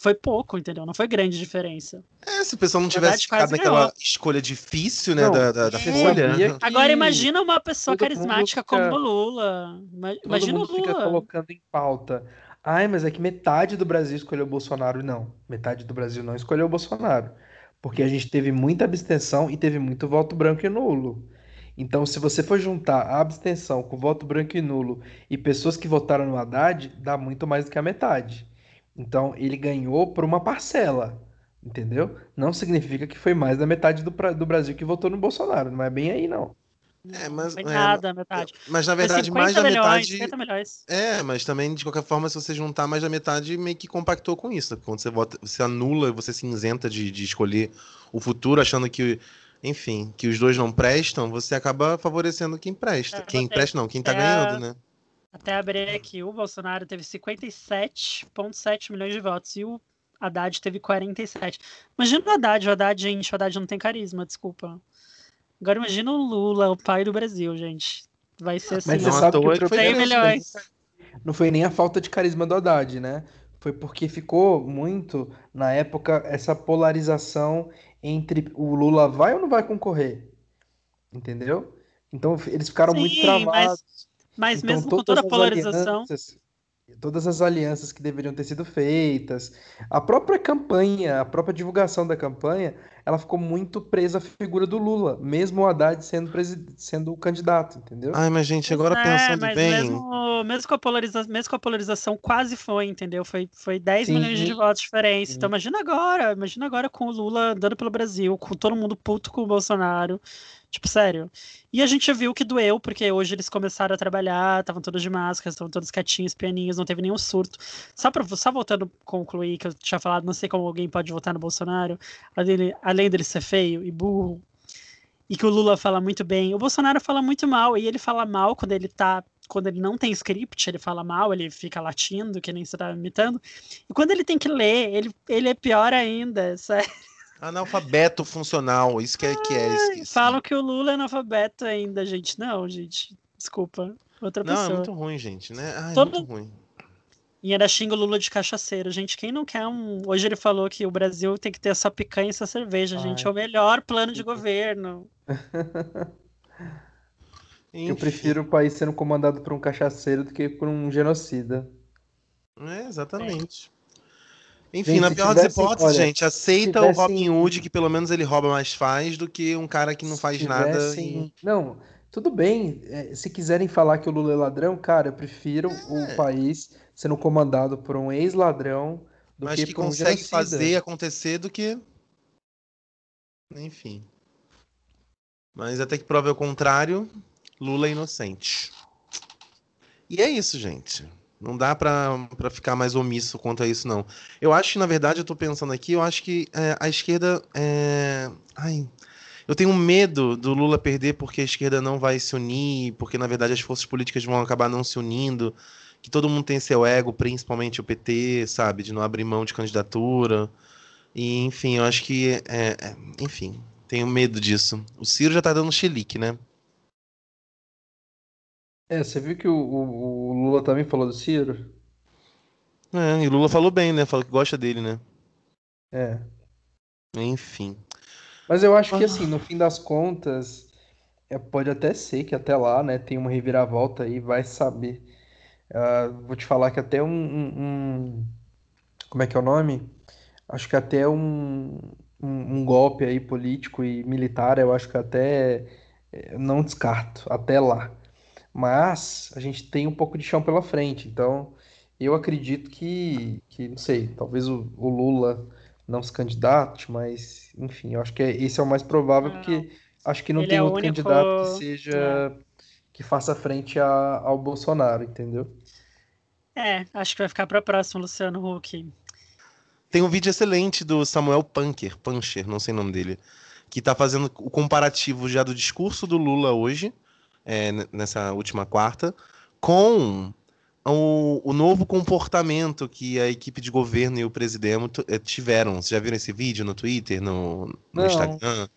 foi pouco, entendeu? Não foi grande diferença. É, se o pessoal não tivesse ficado naquela ganhou. escolha difícil, né, Não, da, da, da Folha. sabia que Agora imagina uma pessoa todo carismática fica- como o Lula. Imagina o mundo fica Lula. colocando em pauta. Ai, mas é que metade do Brasil escolheu o Bolsonaro. Não, metade do Brasil não escolheu o Bolsonaro. Porque a gente teve muita abstenção e teve muito voto branco e nulo. Então, se você for juntar a abstenção com voto branco e nulo e pessoas que votaram no Haddad, dá muito mais do que a metade. Então, ele ganhou por uma parcela, entendeu? Não significa que foi mais da metade do, do Brasil que votou no Bolsonaro. Não é bem aí, não. É, mas- Foi é, nada, metade. Mas na verdade, 50 mais da milhões, metade. 50 milhões. É, mas também, de qualquer forma, se você juntar mais da metade, meio que compactou com isso. Quando você vota, você anula, você se isenta de, de escolher o futuro, achando que, enfim, que os dois não prestam, você acaba favorecendo quem presta. É, quem você- presta não, quem tá é, ganhando, né? Até abrir aqui, o Bolsonaro teve 57,7 milhões de votos e o Haddad teve 47. Imagina o Haddad, o Haddad, gente, o Haddad não tem carisma, desculpa. Agora imagina o Lula, o pai do Brasil, gente. Vai ser assim, Mas Não você sabe que o problema milhões. não foi nem a falta de carisma do Haddad, né? Foi porque ficou muito, na época, essa polarização entre o Lula vai ou não vai concorrer. Entendeu? Então eles ficaram muito Sim, travados. Mas Então, mesmo com toda a todas as polarização, alianças, todas as alianças que deveriam ter sido feitas, a própria campanha, a própria divulgação da campanha, ela ficou muito presa à figura do Lula, mesmo o Haddad sendo, sendo o candidato, entendeu? Ai, mas gente, agora é, pensando mas bem. mesmo, mesmo, com a polariza, mesmo com a polarização quase foi, entendeu? Foi, foi 10 Sim. milhões de votos de diferença. Sim. Então imagina agora, imagina agora com o Lula andando pelo Brasil, com todo mundo puto com o Bolsonaro. Tipo, sério. E a gente viu que doeu, porque hoje eles começaram a trabalhar, estavam todos de máscara, estavam todos quietinhos, pianinhos, não teve nenhum surto. Só, pra, só voltando a concluir, que eu tinha falado, não sei como alguém pode votar no Bolsonaro, além além dele ser feio e burro, e que o Lula fala muito bem. O Bolsonaro fala muito mal, e ele fala mal quando ele tá. Quando ele não tem script, ele fala mal, ele fica latindo, que nem você tá imitando. E quando ele tem que ler, ele, ele é pior ainda, [laughs] sério. Analfabeto funcional, isso que é que é. Isso, isso. Falam que o Lula é analfabeto ainda, gente. Não, gente. Desculpa. Outra Não, é pessoa. muito ruim, gente, né? Ai, é Todo- muito ruim. E ainda xinga o Lula de cachaceiro. Gente, quem não quer um. Hoje ele falou que o Brasil tem que ter só picanha e só cerveja, gente. Ai. É o melhor plano de governo. [laughs] Eu prefiro o país sendo comandado por um cachaceiro do que por um genocida. É, exatamente. Enfim, Gente, na pior das hipóteses, olha, gente, aceita tivessem- o Robin Hood, que pelo menos ele rouba mais faz, do que um cara que não faz nada. tivessem- e- Não, tudo bem. é, se quiserem falar que o Lula é ladrão, cara, eu prefiro É. o país sendo comandado por um ex-ladrão do Mas que que por um consegue genocida. fazer acontecer do que. Enfim. Mas até que prove o contrário, Lula é inocente. E é isso, gente. Não dá pra ficar mais omisso quanto a isso, não. Eu acho que, na verdade, eu tô pensando aqui, eu acho que é, a esquerda. É... Ai, eu tenho medo do Lula perder porque a esquerda não vai se unir, porque, na verdade, as forças políticas vão acabar não se unindo, que todo mundo tem seu ego, principalmente o PT, sabe, de não abrir mão de candidatura. E, enfim, eu acho que. É, é, enfim, tenho medo disso. O Ciro já tá dando chilique, né? É, você viu que o, o- o Lula também falou do Ciro? É, e Lula falou bem, né? Falou que gosta dele, né? É. Enfim. Mas eu acho que assim, no fim das contas, é, pode até ser que até lá, né, tem uma reviravolta aí, vai saber. Ah, vou te falar que até um, um- um- como é que é o nome? Acho que até um, um, um golpe aí político e militar, eu acho que até eh, não descarto, até lá. Mas a gente tem um pouco de chão pela frente, então eu acredito que, que não sei, talvez o, o Lula não se candidate, mas enfim, eu acho que é- esse é o mais provável, Não. porque acho que não Ele tem é outro único- candidato que seja que faça frente a- ao Bolsonaro, entendeu? É, acho que vai ficar pra próxima, Luciano Huck. Tem um vídeo excelente do Samuel Punker, Puncher, não sei o nome dele, que tá fazendo o comparativo já do discurso do Lula hoje, é, nessa última quarta, com o, o novo comportamento que a equipe de governo e o presidente eh, tiveram. Vocês já viram esse vídeo no Twitter, no, no. Instagram?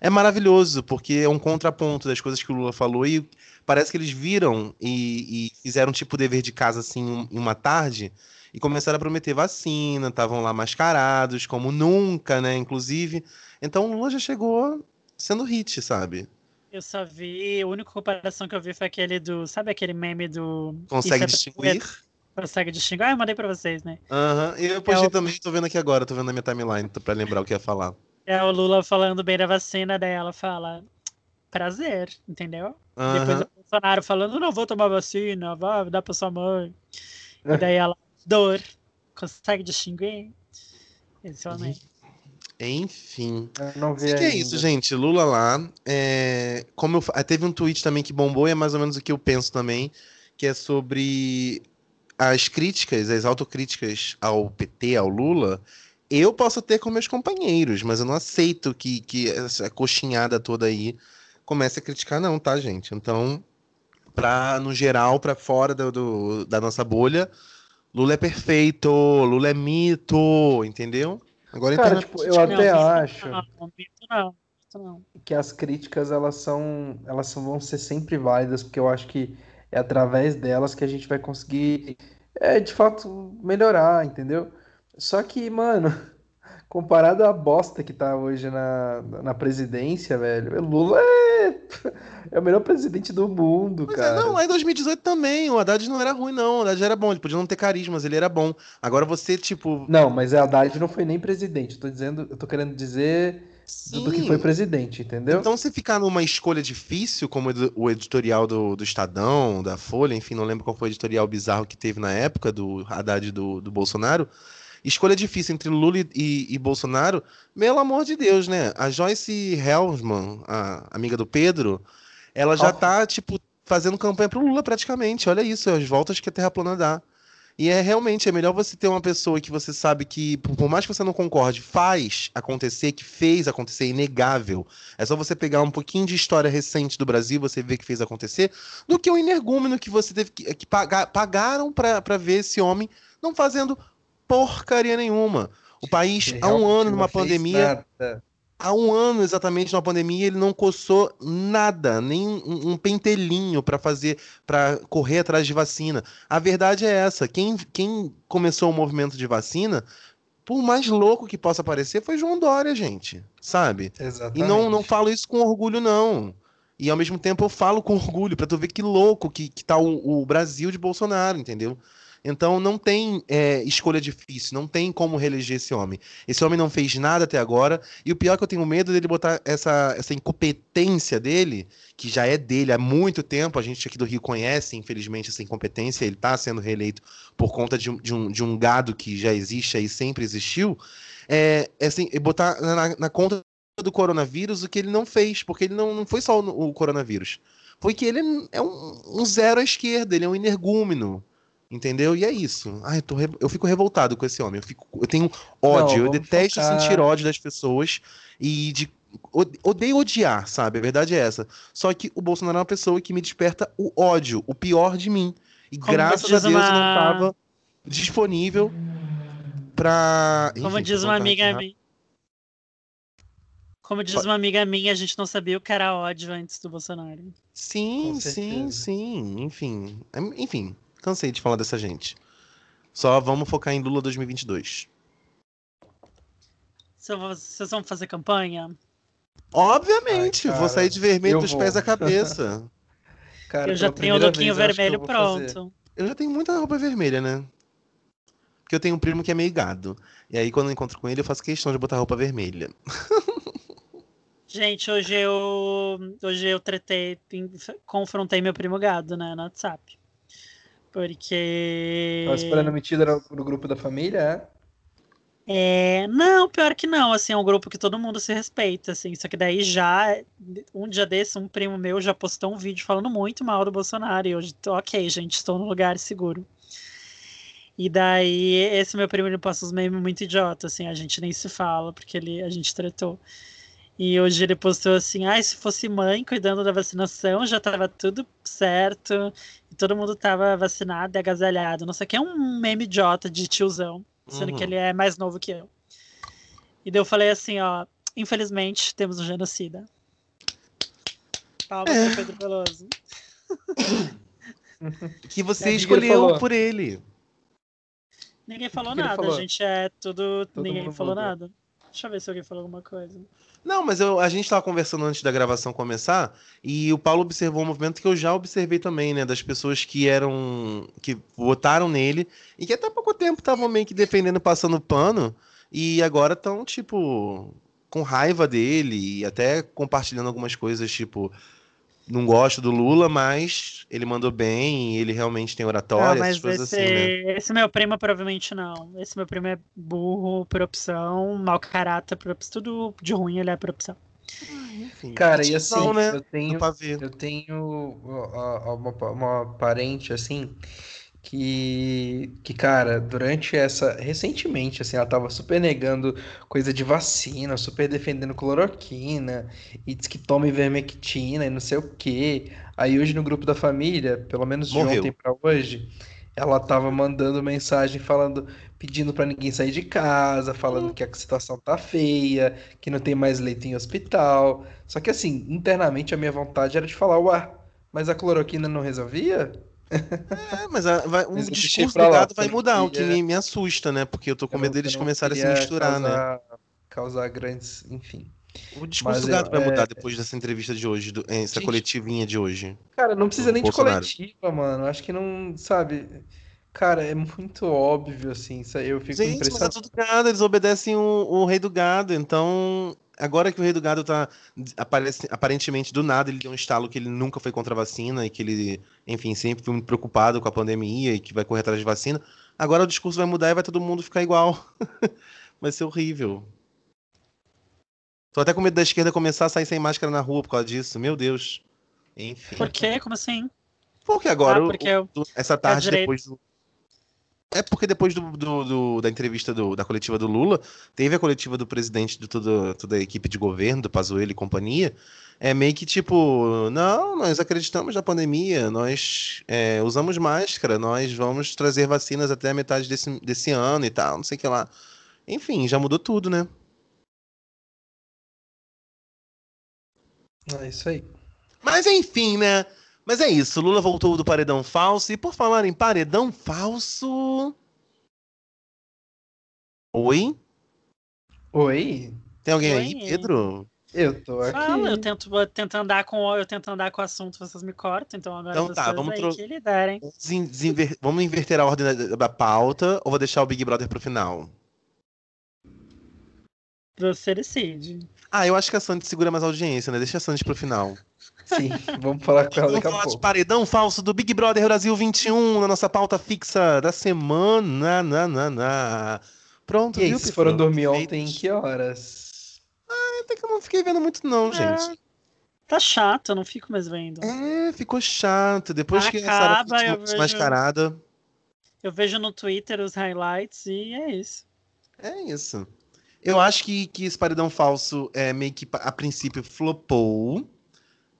É maravilhoso, porque é um contraponto das coisas que o Lula falou e parece que eles viram e, e fizeram tipo dever de casa assim em uma tarde e começaram a prometer vacina, estavam lá mascarados, como nunca, né? Inclusive. Então o Lula já chegou sendo hit, sabe? Eu só vi, a única comparação que eu vi foi aquele do. Sabe aquele meme do. Consegue é distinguir? Consegue distinguir? Ah, eu mandei pra vocês, né? Aham. E eu postei É o- também, tô vendo aqui agora, tô vendo na minha timeline tô- pra lembrar o que ia falar. É o Lula falando bem da vacina, daí ela fala. Prazer, entendeu? Depois Aham. o Bolsonaro falando, não vou tomar vacina, vai dar pra sua mãe. E daí ela, dor. Consegue distinguir? Esse é o meme. Enfim. Eu que é isso, gente. Lula lá. É, Como eu... fa- Teve um tweet também que bombou, e é mais ou menos o que eu penso também, que é sobre as críticas, as autocríticas ao PT, ao Lula. Eu posso ter com meus companheiros, mas eu não aceito que, que essa coxinhada toda aí comece a criticar, não, tá, gente? Então, pra, no geral, pra fora do, do- da nossa bolha, Lula é perfeito, Lula é mito, entendeu? Agora Cara, tipo, eu até Não, acho Não, não, que as críticas elas são, elas vão ser sempre válidas, porque eu acho que é através delas que a gente vai conseguir, é, de fato, melhorar, entendeu? Só que, mano, comparado à bosta que tá hoje na, na presidência, velho, o Lula é, [laughs] é o melhor presidente do mundo, é, cara. não, lá em 2018 também, o Haddad não era ruim, não. O Haddad era bom, ele podia não ter carisma, mas ele era bom. Agora você, tipo. Não, mas a Haddad não foi nem presidente. Eu tô dizendo, eu tô querendo dizer do, do que sim. foi presidente, entendeu? Então, se ficar numa escolha difícil, como o editorial do, do Estadão, da Folha, enfim, não lembro qual foi o editorial bizarro que teve na época do Haddad e do, do Bolsonaro. Escolha difícil entre Lula e, e- Bolsonaro, pelo amor de Deus, né? A Joyce Helmsman, a amiga do Pedro, ela já Ó. tá, tipo, fazendo campanha pro Lula praticamente. Olha isso, as voltas que a Terra plana dá. E é realmente, é melhor você ter uma pessoa que você sabe que, por mais que você não concorde, faz acontecer, que fez acontecer, inegável. É só você pegar um pouquinho de história recente do Brasil, você ver que fez acontecer, do que um energúmeno que você teve que, que pagar, pagaram pra ver esse homem não fazendo porcaria nenhuma. O país, há um ano, numa pandemia, nada. há um ano exatamente numa pandemia, ele não coçou nada, nem um, um pentelinho para fazer, para correr atrás de vacina. A verdade é essa: quem, quem começou o movimento de vacina, por mais louco que possa parecer, foi João Dória, gente, sabe? E Exatamente. não, não falo isso com orgulho, não. E ao mesmo tempo eu falo com orgulho, pra tu ver que louco que, que tá o, o Brasil de Bolsonaro, entendeu? Então não tem é, escolha difícil, não tem como reeleger esse homem. Esse homem não fez nada até agora, e o pior é que eu tenho medo dele botar essa, essa incompetência dele, que já é dele há muito tempo, a gente aqui do Rio conhece, infelizmente, essa incompetência, ele tá sendo reeleito por conta de um, de um, de um gado que já existe aí, sempre existiu, é, é assim, botar na, na conta do coronavírus o que ele não fez, porque ele não, não foi só o, o coronavírus. Foi que ele é um, um zero à esquerda, ele é um energúmeno. Entendeu? E é isso. Ai, eu, tô re- eu fico revoltado com esse homem. Eu, fico... eu tenho ódio. Não, eu detesto focar- sentir ódio das pessoas e de. ode- Odeio odiar, sabe? A verdade é essa. Só que o Bolsonaro é uma pessoa que me desperta o ódio, o pior de mim. E Como graças a diz Deus eu não uma- tava disponível pra. Como Enfim, diz tô uma amiga minha. Como diz uma amiga minha, a gente não sabia o que era ódio antes do Bolsonaro. Sim, sim, sim. Enfim. É- Enfim, cansei de falar dessa gente. Só vamos focar em Lula 2022. Vocês vão- fazer campanha? Obviamente, Ai, vou cara, sair de vermelho dos vou. pés à cabeça. [laughs] Cara, eu já tenho o lookinho vez, eu vermelho vou fazer. pronto. Eu já tenho muita roupa vermelha, né? Porque eu tenho um primo que é meio gado. E aí, quando eu encontro com ele, eu faço questão de botar roupa vermelha. [laughs] Gente, hoje eu hoje eu tretei, confrontei meu primo gado, né, no WhatsApp. Porque Tava esperando metida no, no grupo da família, é? É, não, pior que não, assim, é um grupo que todo mundo se respeita, assim, só que daí já, um dia desse, um primo meu já postou um vídeo falando muito mal do Bolsonaro, e hoje, ok, gente, estou num lugar seguro. E daí, esse meu primo, ele posta uns memes muito idiotas, assim, a gente nem se fala, porque ele, a gente tretou. E hoje ele postou assim, ai, se fosse mãe cuidando da vacinação, já tava tudo certo, e todo mundo tava vacinado e agasalhado, não sei o que, é um meme idiota de tiozão sendo que Uhum. ele é mais novo que eu. E daí eu falei assim, ó, infelizmente temos um genocida. Palmas É. pro Pedro Veloso. [coughs] Que você É, escolheu falou. por ele. Ninguém falou que nada, falou? a gente é tudo. Todo ninguém falou mudou. nada. Deixa eu ver se alguém falou alguma coisa. Não, mas eu- a gente tava conversando antes da gravação começar e o Paulo observou um movimento que eu já observei também, né? Das pessoas que eram. que votaram nele e que até pouco tempo estavam meio que defendendo, passando pano e agora estão, tipo, com raiva dele e até compartilhando algumas coisas, tipo. Não gosto do Lula, mas ele mandou bem e ele realmente tem oratória, Ah, essas mas coisas esse, assim, né? esse meu primo provavelmente não. Esse meu primo é burro por opção, mau caráter por opção, tudo de ruim ele é por opção. Enfim, Cara, e assim, né? eu tenho, eu tenho uma, uma parente, assim, que, que, cara, durante essa, recentemente, assim, ela tava super negando coisa de vacina, super defendendo cloroquina, e diz que toma ivermectina e não sei o quê. Aí hoje no grupo da família, pelo menos de Morreu. ontem pra hoje, ela tava mandando mensagem falando, pedindo pra ninguém sair de casa, falando que a situação tá feia, que não tem mais leito em hospital. Só que assim, internamente a minha vontade era de falar, ué, mas a cloroquina não resolvia? É, mas a- vai- deixei discurso do lá, gado vai mudar, o que me, me assusta, né? Porque eu tô com medo deles começarem a se misturar, né? causar, causar grandes, enfim. O discurso Mas do gado eu- vai é- mudar depois dessa entrevista de hoje, do- essa Gente- coletivinha de hoje. Cara, não precisa nem de Bolsonaro. coletiva, mano. Acho que não, sabe? Cara, é muito óbvio, assim. isso aí Eu fico Gente, é impressionado. tudo gado, eles obedecem o, o rei do gado, então. Agora que o rei do gado tá aparece- aparentemente do nada, ele deu um estalo que ele nunca foi contra a vacina e que ele, enfim, sempre foi muito preocupado com a pandemia e que vai correr atrás de vacina. Agora o discurso vai mudar e vai todo mundo ficar igual. [laughs] vai ser horrível. Tô até com medo da esquerda começar a sair sem máscara na rua por causa disso. Meu Deus. Enfim. Por quê? Como assim? Porque agora, Ah, o- porque eu- o- essa tarde depois do. É porque depois do, do- do- da entrevista da coletiva do Lula, teve a coletiva do presidente de toda, toda a equipe de governo, do Pazuello e companhia. É meio que tipo, não, nós acreditamos na pandemia, nós é, usamos máscara, nós vamos trazer vacinas até a metade desse, desse ano e tal, não sei o que lá. Enfim, já mudou tudo, né? É isso aí. Mas enfim, né? Mas é isso, Lula voltou do paredão falso. E por falar em paredão falso. Oi? Oi? Tem alguém Oi. aí, Pedro? Eu tô aqui. Fala, eu tento, eu tento andar com eu tento andar com o assunto, vocês me cortam, então agora Então tá, vocês vamos aí tro- que liderem. Desinver- vamos inverter a ordem da, da pauta ou vou deixar o Big Brother pro final? Você decide. Ah, eu acho que a Sandy segura mais audiência, né? Deixa a Sandy pro final. Sim, vamos falar com ela Vamos daqui a falar de pouco. paredão falso do Big Brother Brasil 21 na nossa pauta fixa da semana. Na, na, na. Pronto, E aí, viu, vocês foram dormir ontem em que horas? Até que eu não fiquei vendo muito, não, É. gente. Tá chato, eu não fico mais vendo. É, ficou chato. Depois que a Acaba, Sarah eu foi vejo- mascarada. Eu vejo no Twitter os highlights e é isso. É isso. Eu acho que, que esse paredão falso é meio que a princípio flopou.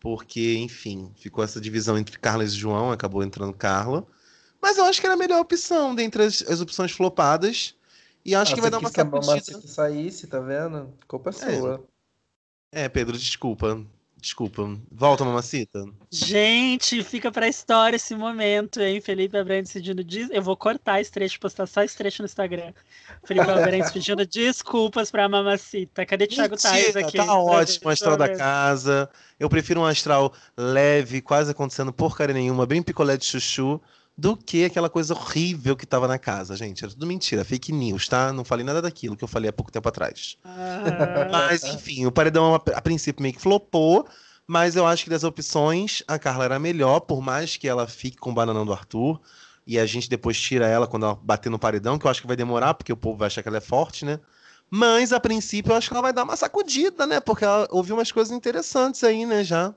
Porque, enfim, ficou essa divisão entre Carla e João, acabou entrando Carla. Mas eu acho que era a melhor opção dentre as, as opções flopadas. E acho Ah, que vai dar uma quis que a sacudida. mamacita saísse, tá vendo? Culpa sua. É, Pedro, desculpa. Desculpa. Volta, mamacita. Gente, fica pra história esse momento, hein? Felipe Abrantes pedindo des... Eu vou cortar esse trecho, postar só esse trecho no Instagram. Felipe Abrantes pedindo [laughs] desculpas pra mamacita. Cadê Thiago Tais aqui? Tá ótimo o astral da casa. Eu prefiro um astral leve, quase acontecendo porcaria nenhuma, bem picolé de chuchu, do que aquela coisa horrível que tava na casa, gente. Era tudo mentira, fake news, tá? Não falei nada daquilo que eu falei há pouco tempo atrás. Ah, Mas, enfim, o paredão a, a princípio meio que flopou, mas eu acho que das opções, a Carla era a melhor, por mais que ela fique com o bananão do Arthur. E a gente depois tira ela quando ela bater no paredão, que eu acho que vai demorar, porque o povo vai achar que ela é forte, né? Mas, a princípio, eu acho que ela vai dar uma sacudida, né? Porque ela ouviu umas coisas interessantes aí, né, já.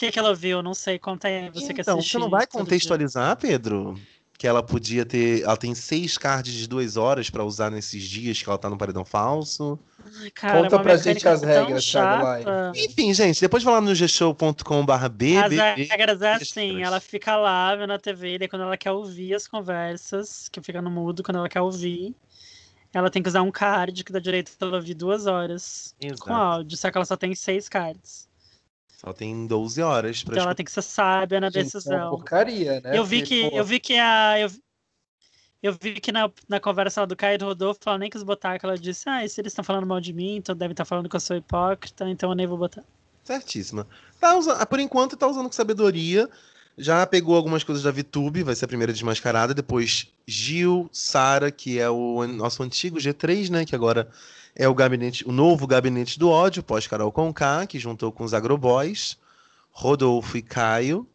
O que, que ela ouviu? Não sei. Conta aí, você que então, assiste. você não vai contextualizar, Pedro? Que ela podia ter. Ela tem seis cards de duas horas pra usar nesses dias que ela tá no paredão falso. Ai, cara, Conta uma pra gente as regras, Thiago. Enfim, gente, depois vai lá no gshow.com.br As regras é assim, ela fica lá vendo a TV, daí quando ela quer ouvir as conversas, que fica no mudo quando ela quer ouvir, ela tem que usar um card que dá direito a ela ouvir duas horas com Exato. áudio, só que ela só tem seis cards. Só tem 12 horas pra Então ela tem que ser sábia na Gente, isso é uma decisão. porcaria, né? Eu vi Porque, que, pô, eu vi que a. Eu, eu vi que na, na conversa lá do Caio e do Rodolfo, ela nem quis botar, que ela disse, ah, e se eles estão falando mal de mim, então devem estar falando que eu sou hipócrita, então eu nem vou botar. Certíssima. Tá usando, por enquanto tá usando com sabedoria. Já pegou algumas coisas da VTube, vai ser a primeira desmascarada. Depois Gil, Sara, que é o nosso antigo G3, né? Que agora é o gabinete, o novo gabinete do ódio, pós Carol Conká, que juntou com os Agroboys, Rodolfo e Caio.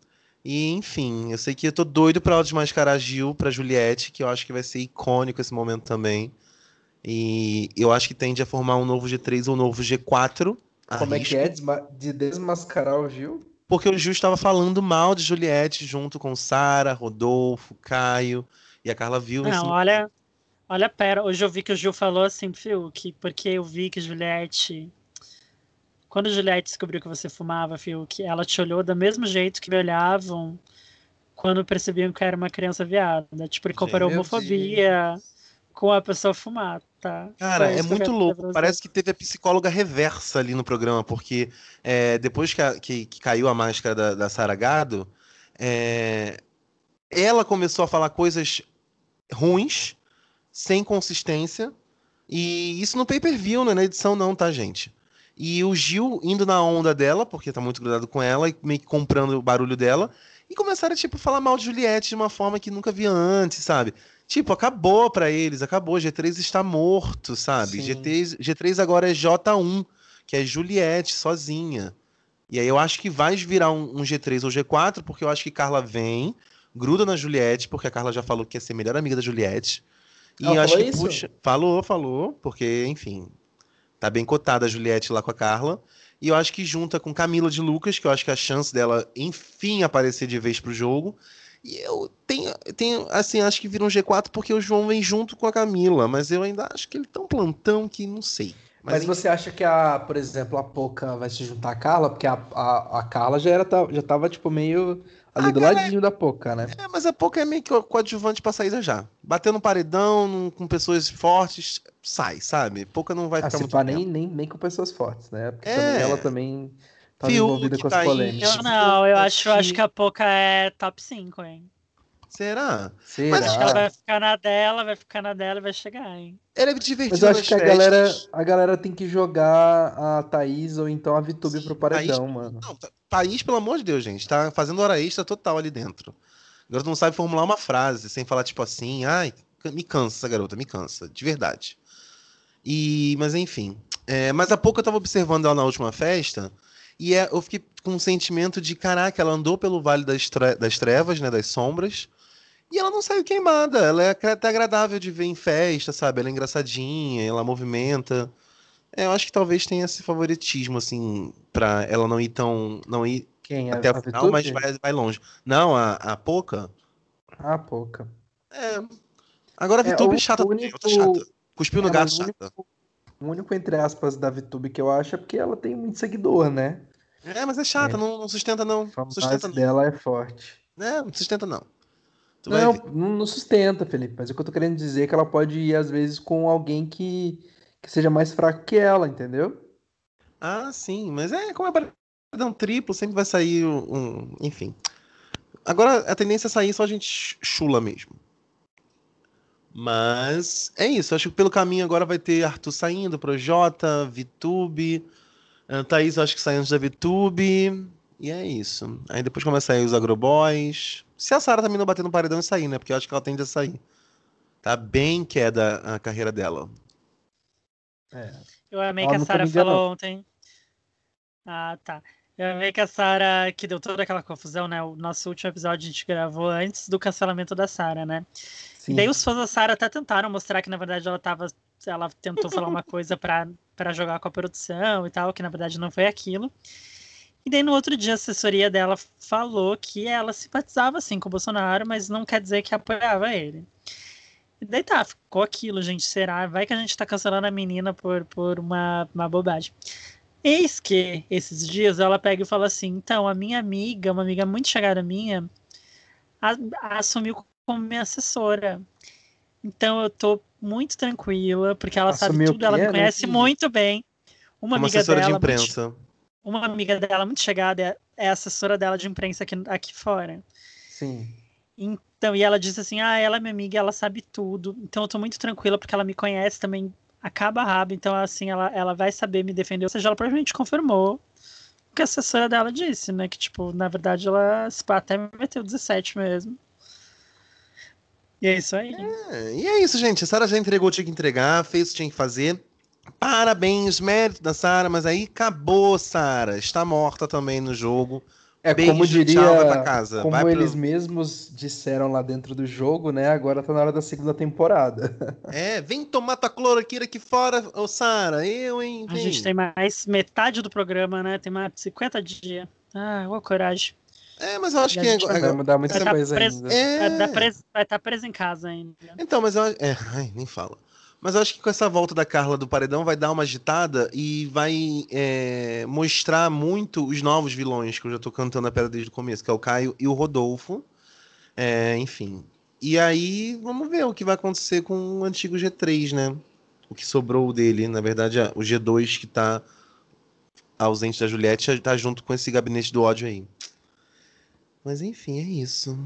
E, enfim, eu sei que eu tô doido pra ela desmascarar Gil pra Juliette, que eu acho que vai ser icônico esse momento também. E eu acho que tende a formar um novo G3 ou um novo G4. Como é que é? Desma- De desmascarar o Gil? Porque o Gil estava falando mal de Juliette junto com Sara, Rodolfo, Caio e a Carla viu Não, esse- olha, olha, pera, hoje eu vi que o Gil falou assim, Fiuk, porque eu vi que Juliette. Quando Juliette descobriu que você fumava, Fiuk, ela te olhou do mesmo jeito que me olhavam quando percebiam que eu era uma criança viada. Tipo, ele comparou Meu homofobia com a pessoa fumar, tá? Cara, é muito louco. Parece que teve a psicóloga reversa ali no programa, porque é, depois que, a- que- que caiu a máscara da, da Sara Gado, é, ela começou a falar coisas ruins, sem consistência, e isso no pay-per-view, não é na edição não, tá, gente? E o Gil indo na onda dela, porque tá muito grudado com ela, e meio que comprando o barulho dela, e começaram a, tipo, falar mal de Juliette de uma forma que nunca via antes, sabe? Tipo, acabou pra eles, acabou. G3 está morto, sabe? Sim. G3, G3 agora é J1, que é Juliette sozinha. E aí eu acho que vai virar um, um G3 ou G4, porque eu acho que Carla vem, gruda na Juliette, porque a Carla já falou que quer ser melhor amiga da Juliette. E Ela eu acho que isso? puxa. Falou, falou, porque, enfim, tá bem cotada a Juliette lá com a Carla. E eu acho que junta com Camila de Lucas, que eu acho que a chance dela, enfim, aparecer de vez pro jogo. E eu tenho, tenho, assim, acho que vira um G4 porque o João vem junto com a Camila, mas eu ainda acho que ele tá um plantão que não sei. Mas, enfim. você acha que a, por exemplo, a Poca vai se juntar à Carla? Porque a, a, a Carla já, era, já tava, tipo, meio ali Ah, do cara, ladinho da Poca, né? É, mas a Poca é meio que coadjuvante pra sair já. Bateu no paredão, num- com pessoas fortes, sai, sabe? Pouca não vai Ah, ficar se muito pá, nem, nem, nem com pessoas fortes, né? Porque É. também ela também tá Fiuk envolvida com as tá polêmicas. Eu não, eu acho, eu acho que- que a Poca é top 5, hein? Será? Será? Acho que ela vai ficar na dela, vai ficar na dela e vai chegar, hein? Ela é divertida Mas eu acho que a festas. galera, a galera tem que jogar a Thaís ou então a Vitube pro paredão, mano. Não, Tha- Thaís, pelo amor de Deus, gente, tá fazendo hora extra total ali dentro. A garota não sabe formular uma frase sem falar tipo assim, ai, me cansa essa garota, me cansa, de verdade. E, mas enfim. É, mas há pouco eu tava observando ela na última festa e é- eu fiquei com um sentimento de, caraca, ela andou pelo Vale das, Tre- das Trevas, né, das Sombras, e ela não saiu queimada. Ela é até agradável de ver em festa, sabe? Ela é engraçadinha, ela movimenta. É, eu acho que talvez tenha esse favoritismo, assim, pra ela não ir tão. não ir Quem? A, até a o final, mas Vitube? vai, vai longe. Não, a, a Poca. Ah, pouca. É. Agora a É, VTube o- é chata o também, único- outra chata. Cuspiu no É, gato, mas o chata. único, o único, entre aspas, da VTube que eu acho é porque ela tem muito seguidor, né? É, mas é chata, É. Não, não sustenta não. A Sustenta não. dela é forte. É, não sustenta não. Tu Não, não, sustenta, Felipe, mas o que eu tô querendo dizer é que ela pode ir, às vezes, com alguém que, que seja mais fraco que ela, entendeu? Ah, sim, mas é como é paredão triplo, sempre vai sair um, Enfim. Agora a tendência é sair só a gente ch- chula mesmo. Mas é isso, acho que pelo caminho agora vai ter Arthur saindo, Projota, VTube, eh, Thaís eu acho que sai antes da VTube, e é isso. Aí depois começa a sair os Agroboys. Se a Sarah também não bater no paredão e sair, né? Porque eu acho que ela tende a sair. Tá bem queda a carreira dela. É. Eu amei Ela que a Sara falou ontem. Ah, tá. Eu amei que a Sara, que deu toda aquela confusão, né? O nosso último episódio a gente gravou antes do cancelamento da Sara, né? Sim. E daí os fãs da Sara até tentaram mostrar que, na verdade, ela tava. Ela tentou falar uma coisa pra, pra jogar com a produção e tal, que na verdade não foi aquilo. E daí no outro dia a assessoria dela falou que ela simpatizava assim com o Bolsonaro, mas não quer dizer que apoiava ele. E daí tá, ficou aquilo, gente. Será? Vai que a gente tá cancelando a menina por, por uma, uma bobagem. Eis que esses dias ela pega e fala assim: então, a minha amiga, uma amiga muito chegada minha, a- assumiu como minha assessora. Então eu tô muito tranquila, porque ela sabe Assumiu o tudo, ela me Não conhece entendi. muito bem. Uma Como amiga assessora de dela, muito- imprensa. Uma amiga dela muito chegada é, é assessora dela de imprensa aqui, aqui fora. Sim. Então, e ela disse assim: ah, ela é minha amiga, ela sabe tudo. Então eu tô muito tranquila porque ela me conhece também acaba rabo. Então, assim, ela, ela vai saber me defender. Ou seja, ela provavelmente confirmou o que a assessora dela disse, né? Que, tipo, na verdade, ela até meteu 17 mesmo. E é isso aí. É, e é isso, gente. A Sara já entregou o que tinha que entregar, fez o que tinha que fazer. Parabéns, mérito da Sara, mas aí acabou, Sara. Está morta também no jogo. É Beijo, como diria, tchau, vai pra casa. como Vai pro- eles mesmos disseram lá dentro do jogo, né? Agora tá na hora da segunda temporada. [laughs] É, vem tomar tua cloroquina aqui fora, ô Sara. Eu, hein? A Vem. gente tem mais metade do programa, né? Tem mais de 50 dias. Ah, ô coragem. É, mas eu acho E a que. gente agora- Vai mudar muita Vai tá coisa preso- ainda. É. Vai estar preso, vai estar preso em casa ainda. Então, mas eu acho. É, ai, nem fala. Mas eu acho que com essa volta da Carla do Paredão vai dar uma agitada e vai é, mostrar muito os novos vilões que eu já tô cantando a pedra desde o começo, que é o Caio e o Rodolfo. É, enfim. E aí, vamos ver o que vai acontecer com o antigo G3, né? O que sobrou dele. Na verdade, o G2 que tá ausente da Juliette tá junto com esse gabinete do ódio aí. Mas enfim, é isso.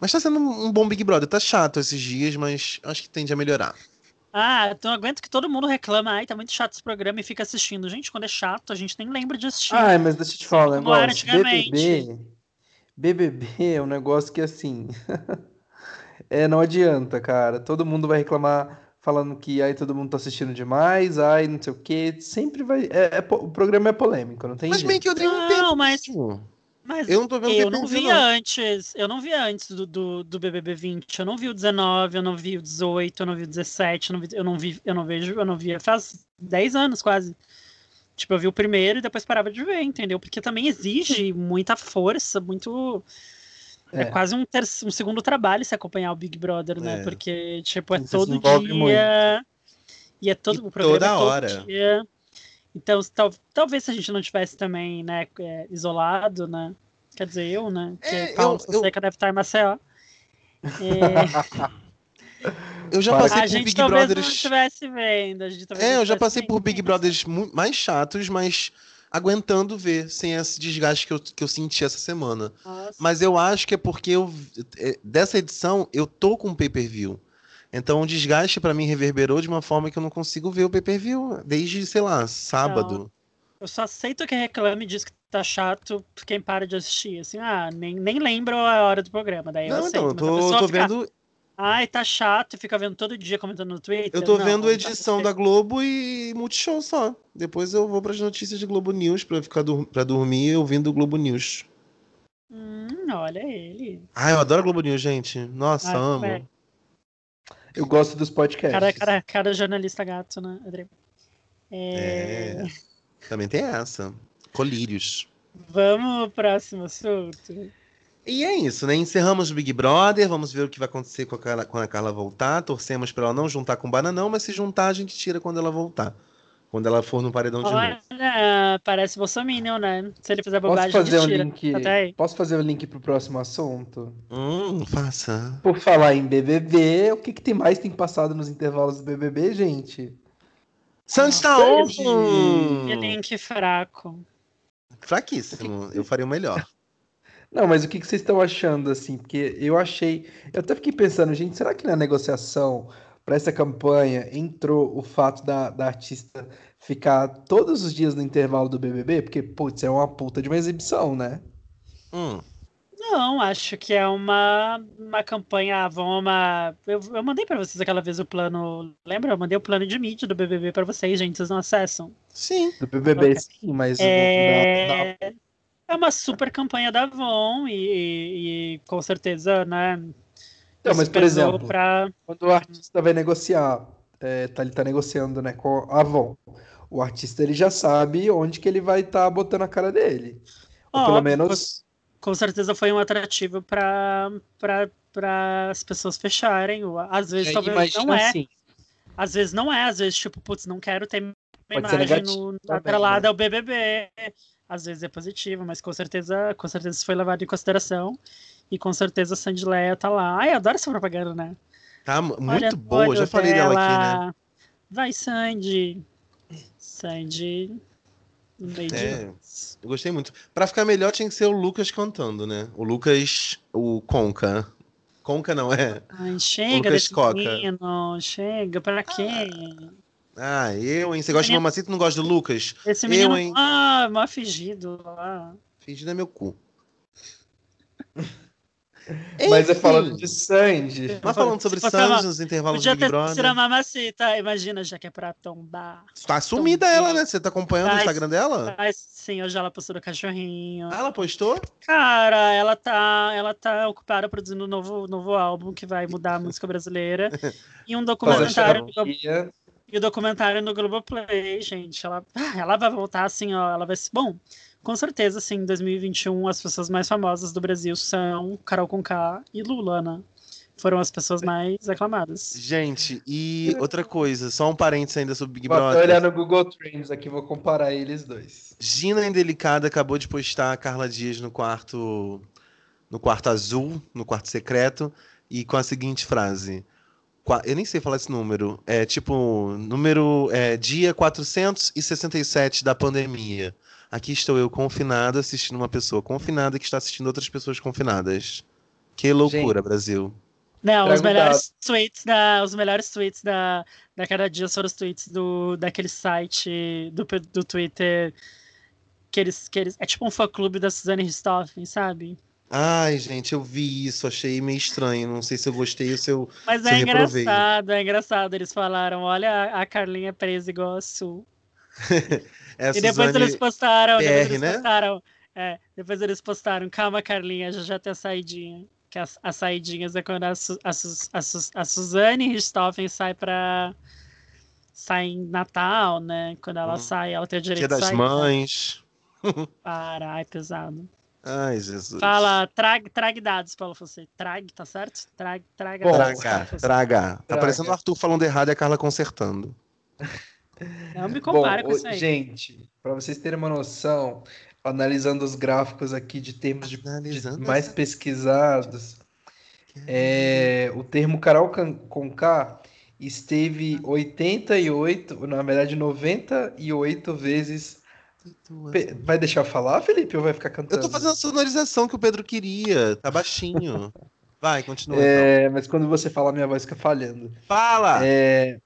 Mas tá sendo um bom Big Brother. Tá chato esses dias, mas acho que tende a melhorar. Ah, então aguento que todo mundo reclama, ai, tá muito chato esse programa e fica assistindo. Gente, quando é chato, a gente nem lembra de assistir. Ah, mas deixa eu te falar um Como era negócio. antigamente. BBB, BBB é um negócio que assim, [laughs] é, não adianta, cara. Todo mundo vai reclamar falando que aí todo mundo tá assistindo demais, ai, não sei o quê. Sempre vai. é- é o programa é polêmico, não tem Mas jeito. bem que eu tenho um Não, tempo. mas- mesmo. Mas Eu não tô vendo eu não vi não. antes, eu não vi antes do, do, do BBB 20, eu não vi o 19, eu não vi o 18, eu não vi o 17, eu não vi, eu não vi, eu não vejo, eu não via faz 10 anos quase. Tipo, eu vi o primeiro e depois parava de ver, entendeu? Porque também exige muita força, muito. É, É. quase um, ter- um segundo trabalho se acompanhar o Big Brother, né? É. Porque, tipo, é todo dia. E é todo E o programa toda é todo hora. dia. Então, tal- talvez se a gente não tivesse também, né, é, isolado, né? Quer dizer, eu, né? Porque É, eu- Paulo eu- Fonseca deve estar em Maceió. É, [laughs] Eu já passei a por gente Big talvez não Brothers. estivesse vendo. A gente talvez É, não eu já passei por vendo. Big Brothers mais chatos, mas aguentando ver, sem esse desgaste que eu, que eu senti essa semana. Nossa. Mas eu acho que é porque eu, é, dessa edição eu tô com pay-per-view. Então o desgaste pra mim reverberou de uma forma que eu não consigo ver o pay-per-view desde, sei lá, sábado. Eu só aceito que reclame diz que tá chato quem para de assistir. Assim, ah, nem, nem lembro a hora do programa. Daí eu Não, aceito. então, eu tô, tô fica, vendo, Ai, tá chato e fica vendo todo dia comentando no Twitter. eu tô Não, vendo não edição da. Globo e Multishow só. Depois eu vou pras notícias de Globo News pra ficar dur pra dormir ouvindo o Globo News. Hum, olha ele. Ah, eu adoro Globo News, gente. Nossa, Ai, amo. é. Eu gosto dos podcasts. Cara, cara, cara jornalista gato, né, André? É, É. Também tem essa. Colírios. Vamos pro próximo assunto. E é isso, né? Encerramos o Big Brother. Vamos ver o que vai acontecer com a Carla, quando a Carla voltar. Torcemos pra ela não juntar com o Bananão, mas se juntar, a gente tira quando ela voltar. Quando ela for no paredão de novo. Olha, parece Bolsonaro, né? Se ele fizer Posso bobagem, fazer a um tira. link? Até aí. Posso fazer um link pro próximo assunto? Hum, faça. Por falar em BBB, o que, que tem mais tem passado nos intervalos do BBB, gente? Santos tá Sandy. on! Que link fraco. Fraquíssimo. Eu faria o melhor. [laughs] Não, mas o que, que vocês estão achando, assim? Porque eu achei. Eu até fiquei pensando, gente, será que na negociação para essa campanha entrou o fato da, da artista ficar todos os dias no intervalo do BBB? Porque, putz, é uma puta de uma exibição, né? Hum. Não, acho que é uma, uma campanha Avon, uma. Eu, eu mandei pra vocês aquela vez o plano. Lembra? Eu mandei o plano de mídia do BBB pra vocês, gente. Vocês não acessam. Sim. Do BBB, Ok. sim, mas. o da- da- É, é uma super campanha da Avon e, e- e com certeza, né? Não, isso mas, por exemplo, pra- Quando o artista vai negociar, é, tá, ele tá negociando, né, com a Avon. O artista ele já sabe onde que ele vai estar botando a cara dele. Ou pelo menos. com certeza foi um atrativo para para as pessoas fecharem. ou Às vezes é, talvez não é, assim, às vezes não é, às vezes tipo, putz, não quero ter negativo no, também, atrelada né? ao BBB. Às vezes é positivo, mas com certeza, com certeza isso foi levado em consideração. E com certeza a Sandy Leia tá lá. Ai, eu adoro essa propaganda, né? Tá mu- Olha muito no boa. Já falei dela aqui, né? dela. Vai, Sandy. Sandy. de É. Eu gostei muito. Pra ficar melhor, tinha que ser o Lucas cantando, né? O Lucas, o Conca. Conca não é? Ai, chega Lucas Coca. menino. Chega, pra quê? Ah, eu, hein? Você gosta de Menino- mamacita e não gosta do Lucas? Esse Eu, menino. hein? Ah, mal fingido. Ah. Fingindo é meu cu. Mas é falando de Sandy. Mas falando sobre Se uma- nos intervalos do Podia Big Brother. a mamacita. Imagina, já que é pra tombar. Tá sumida ela, né? Você tá acompanhando o Instagram dela? Mas sim, hoje ela postou do cachorrinho. Ah, ela postou? Cara, ela tá, ela tá ocupada produzindo um novo, novo álbum que vai mudar a música brasileira. E um [laughs] documentário. E o documentário no Globoplay, gente, ela, ah, ela vai voltar assim, ó, ela vai ser, bom, com certeza, assim, em 2021 as pessoas mais famosas do Brasil são Carol Conká e Lula, né? Foram as pessoas mais aclamadas. Gente, e outra coisa, só um parênteses ainda sobre Big Vou até Brother. olhar no Google Trends aqui, vou comparar eles dois. Gina Indelicada acabou de postar a Carla Dias no quarto no quarto azul, no quarto secreto, e com a seguinte frase. Eu nem sei falar esse número. É tipo, número é, dia 467 da pandemia. Aqui estou eu confinado assistindo uma pessoa confinada que está assistindo outras pessoas confinadas. Que loucura, Brasil. Não, Trago os melhores tweets da, os melhores tweets da, da cada dia foram os tweets do, daquele site do, do Twitter que eles, que eles, é tipo um fã-clube da Suzane Richthofen, sabe? Ai, gente, eu vi isso, achei meio estranho. Não sei se eu gostei ou se eu. Mas Se é eu reprovei. engraçado, é engraçado. Eles falaram: olha a a Carlinha presa igual a Sul. [laughs] É E depois Suzane eles postaram, depois PR, eles né? postaram. É, depois eles postaram, calma, Carlinha, já já tem a saidinha. Que as, as saidinhas é quando a, Su- a, Su- a, Su- a Suzane Richthofen sai pra. sai em Natal, né? Quando ela Hum. sai, ela tem o direito Dia de das sair. Mães. [laughs] Para, ai, pesado. Ai, Jesus. Fala, trague, trague dados, Paulo Fonseca. Trague, tá certo? Trague, traga Bom, dados. Traga, traga. Tá Traga. parecendo o Arthur falando errado e a Carla consertando. Não me compara Bom, com isso aí. gente, para vocês terem uma noção, analisando os gráficos aqui de termos de, de mais pesquisados, é, o termo Carol Can- Conká esteve 88, na verdade 98 vezes. pe- Vai deixar eu falar, Felipe, ou vai ficar Eu cantando? tô fazendo a sonorização que o Pedro queria. Tá baixinho. [laughs] Vai, continua. então. É, mas quando você fala, minha voz fica falhando. Fala! É,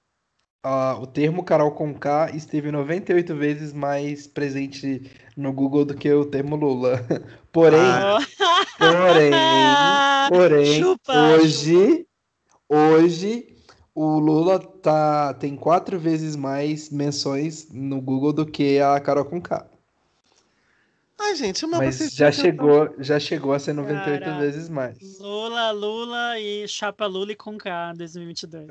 a- o termo Carol Conká esteve 98 vezes mais presente no Google do que o termo Lula. [laughs] Porém, Ah, porém, [laughs] porém, Chupa, hoje, hoje o Lula tá, tem quatro vezes mais menções no Google do que a Carol Conká. Ai, gente, uma Mas já chegou, já chegou a ser 98 Cara. vezes mais. Lula, Lula e Chapa Lula e Conká 2022.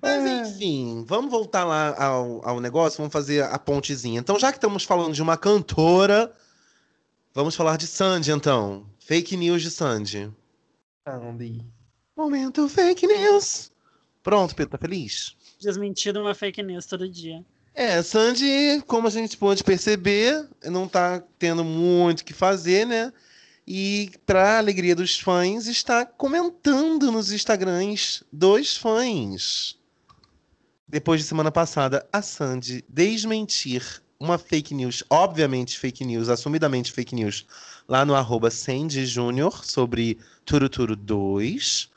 Mas É. enfim, vamos voltar lá ao, ao negócio, vamos fazer a pontezinha. Então, já que estamos falando de uma cantora, vamos falar de Sandy, então. Fake news de Sandy. Sandy. Momento fake news. Pronto, Pedro, tá feliz? Desmentido uma fake news todo dia. É, Sandy, como a gente pôde perceber, não tá tendo muito o que fazer, né? E, para alegria dos fãs, está comentando nos Instagrams dos fãs. Depois de semana passada, a Sandy desmentir uma fake news, obviamente fake news, assumidamente fake news, lá no arroba Sandy Júnior, sobre Turuturu 2.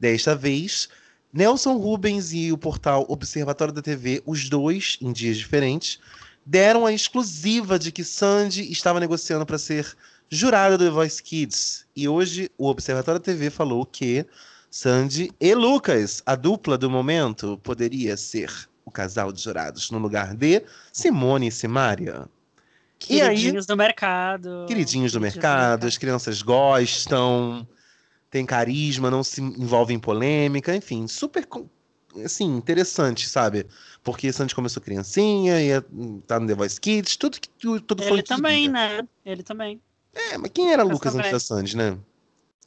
Desta vez, Nelson Rubens e o portal Observatório da TV, os dois em dias diferentes, deram a exclusiva de que Sandy estava negociando para ser jurada do The Voice Kids. E hoje o Observatório TV falou que Sandy e Lucas, a dupla do momento, poderia ser o casal de jurados no lugar de Simone e Simária. E aí- Queridinhos do mercado. Queridinhos do mercado, as crianças gostam, tem carisma, não se envolve em polêmica, enfim, super assim, interessante, sabe? Porque Sandy começou criancinha, ia tá no The Voice Kids, tudo que tu- todo fã Ele também, queria. né? Ele também. É, mas quem era Lucas antes da Sandy, né?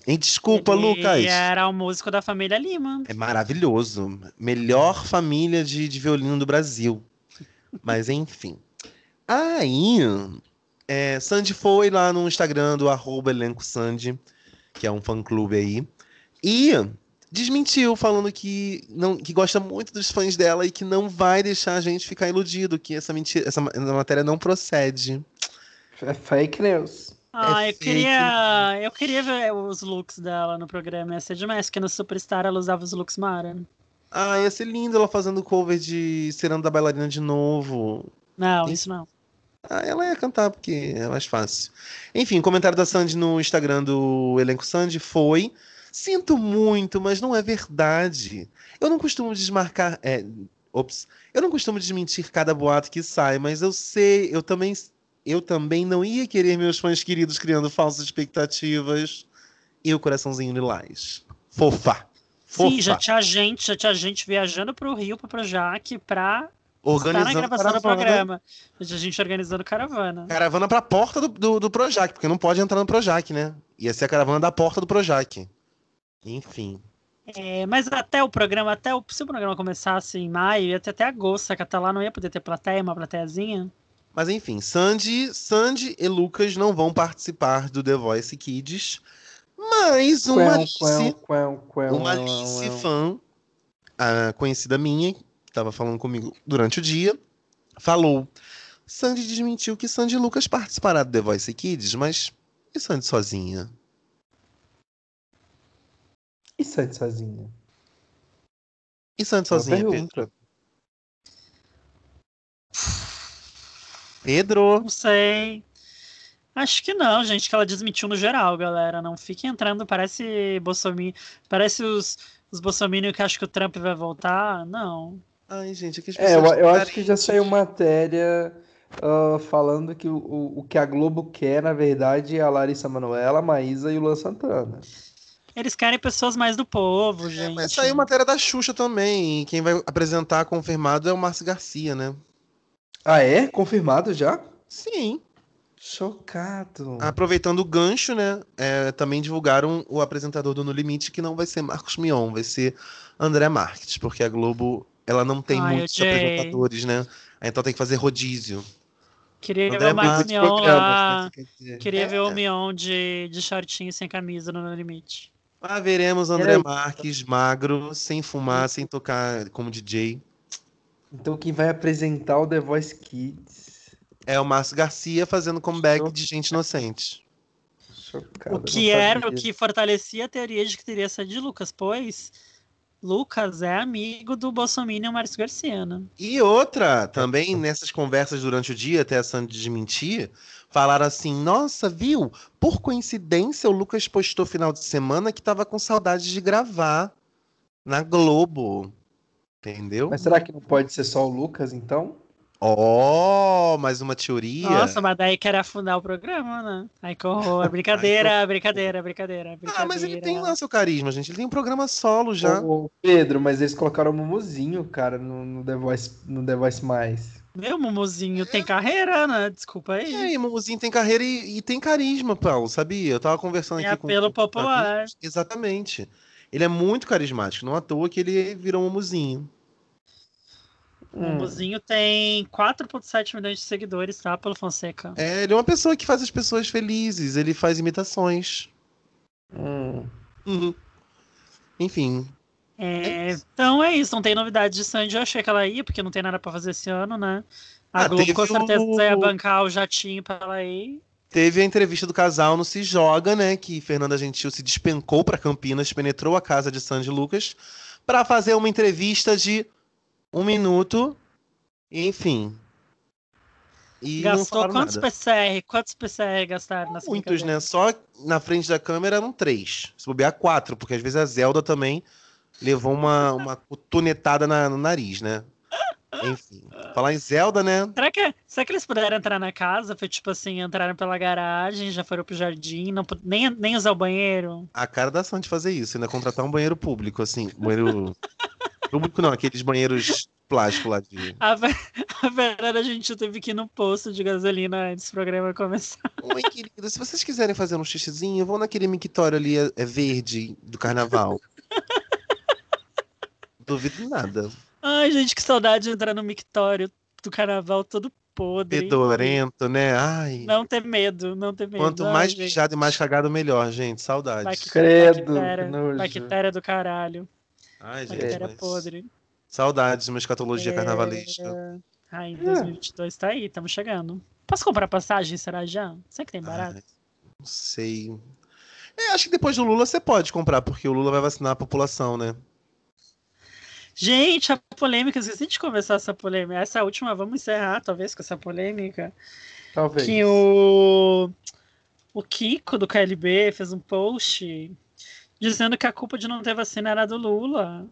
Hein, desculpa, Ele Lucas. era o músico da família Lima. É maravilhoso. Melhor família de, de violino do Brasil. Mas enfim. Aí, é, Sandy foi lá no Instagram do arroba elenco Sandy, que é um fã-clube aí, e desmentiu, falando que, não, que gosta muito dos fãs dela e que não vai deixar a gente ficar iludido, que essa, mentira, essa ma- matéria não procede. É fake news. Ah, eu fake. queria. Eu queria ver os looks dela no programa. Ia ser demais, porque no Superstar ela usava os looks Mara. Ah, ia ser lindo ela fazendo cover de Serando da Bailarina de novo. Não, Tem- isso não. Ah, ela ia cantar porque é mais fácil. Enfim, o comentário da Sandy no Instagram do Elenco Sandy foi: Sinto muito, mas não é verdade. Eu não costumo desmarcar. É, ops. Eu não costumo desmentir cada boato que sai, mas eu sei, eu também, eu também não ia querer meus fãs queridos criando falsas expectativas. E o coraçãozinho lilás. Fofa. Fofa. Sim, já tinha gente, já tinha gente viajando pro Rio, pro Projac, pra estar na Organizando gravação do caravana. programa. Já tinha gente organizando caravana. Caravana pra porta do, do, do Projac, porque não pode entrar no Projac, né? Ia ser a caravana da porta do Projac. Enfim. É, mas até o programa, até o, se o programa começasse em maio, ia ter até agosto, saca? Até lá não ia poder ter plateia, uma plateiazinha. Mas enfim, Sandy, Sandy e Lucas não vão participar do The Voice Kids. Mas uma Quão, Alice, quão, quão, quão, uma quão, Alice fã, a conhecida minha, que estava falando comigo durante o dia, falou. Sandy desmentiu que Sandy e Lucas participarão do The Voice Kids, mas e Sandy sozinha? E Sandy sozinha? E Sandy sozinha, Pedro? Pedro? Não sei. Acho que não, gente, que ela desmentiu no geral, galera. Não fique entrando, parece Bolsonaro, parece os, os Bolsonaro que acham que o Trump vai voltar. Não. Ai, gente, é que as É, eu, eu acho que já saiu matéria ah, falando que o, o, o que a Globo quer, na verdade, é a Larissa Manoela, a Maísa e o Luan Santana. Eles querem pessoas mais do povo, gente. É, Mas saiu matéria da Xuxa também. E quem vai apresentar confirmado é o Márcio Garcia, né? Ah, é? Confirmado já? Sim. Chocado. Aproveitando o gancho, né? é, também divulgaram o apresentador do No Limite, que não vai ser Marcos Mion, vai ser André Marques, porque a Globo ela não tem Ai, muitos apresentadores, né? Então tem que fazer rodízio. Queria ver André o Marcos Mion lá. né. Queria É. ver o Mion de, de shortinho sem camisa no No Limite. Ah, veremos André Marques magro, sem fumar, sem tocar como DJ. Então quem vai apresentar o The Voice Kids? É o Márcio Garcia fazendo comeback de gente inocente. Chocado. O que era o que fortalecia a teoria de que teria sido de Lucas, pois Lucas é amigo do Bolsonaro e Márcio Garcia, né? E outra, também nessas conversas durante o dia, até a Sandy desmentir, falaram assim: nossa, viu? Por coincidência, o Lucas postou final de semana que tava com saudade de gravar na Globo. Entendeu? Mas será que não pode ser só o Lucas, então? Ó, mais uma teoria. Nossa, mas daí quer afundar o programa, né? Ai, que horror. [laughs] Brincadeira, brincadeira, brincadeira, brincadeira. ah, mas ele tem lá seu carisma, gente. Ele tem um programa solo já. Ô, Pedro, mas eles colocaram o Mumuzinho, cara, no, no The Voice, no The Voice Mais. Meu Mumuzinho tem carreira, né? Desculpa aí. É, e Mumuzinho tem carreira e, e tem carisma, Paulo, sabia? Eu tava conversando Tem aqui com apelo com- com popular. Exatamente. Ele é muito carismático, não à toa que ele virou Mumuzinho. O Hum. Mumuzinho tem 4,7 milhões de seguidores, tá? Pelo Fonseca. É, ele é uma pessoa que faz as pessoas felizes, ele faz imitações. Hum. Uhum. Enfim, É, então é isso, não tem novidade de Sandy. Eu achei que ela ia, porque não tem nada pra fazer esse ano, né? A Ah, Globo com certeza o- ia bancar o jatinho pra ela ir. Teve a entrevista do casal no Se Joga, né? Que Fernanda Gentil se despencou para Campinas, penetrou a casa de Sandy Lucas para fazer uma entrevista de um minuto. Enfim. E Gastou quantos nada. PCR? Quantos PCR gastaram nessa Muitos, né? Só na frente da câmera eram três. Se bobear, quatro, porque às vezes a Zelda também levou uma, uma cotonetada na- no nariz, né? Enfim. Falar em Zelda, né? Será que, será que eles puderam entrar na casa? Foi tipo assim, entraram pela garagem, já foram pro jardim, não, nem, nem usar o banheiro? A cara da Sandy fazer isso, ainda contratar um banheiro público, assim. Banheiro. [laughs] público não, aqueles banheiros plásticos lá de. A, Ver- [laughs] a Fernanda, a gente teve que ir no posto de gasolina antes do programa começar. [laughs] Oi, querida, se vocês quiserem fazer um xixizinho, vão naquele mictório ali, é, é verde, do carnaval. Duvido nada. Ai, gente, que saudade de entrar no mictório do carnaval todo podre. Fedorento, né? Ai. Não ter medo, não ter medo. Quanto Ai, mais gente, mijado e mais cagado, melhor, gente. Saudades. Credo, bactéria, do caralho. Ai, gente. Bactéria mas- podre. Saudades de uma escatologia É, carnavalesca. Ai, em 2022 tá aí, estamos chegando. Posso comprar passagem, será já? Será que tem barato? Ai, não sei. É, acho que depois do Lula você pode comprar, porque o Lula vai vacinar a população, né? Gente, a polêmica, esqueci de conversar essa polêmica. Essa última, vamos encerrar, talvez, com essa polêmica. Talvez. Que o, o Kiko do KLB fez um post dizendo que a culpa de não ter vacina era do Lula.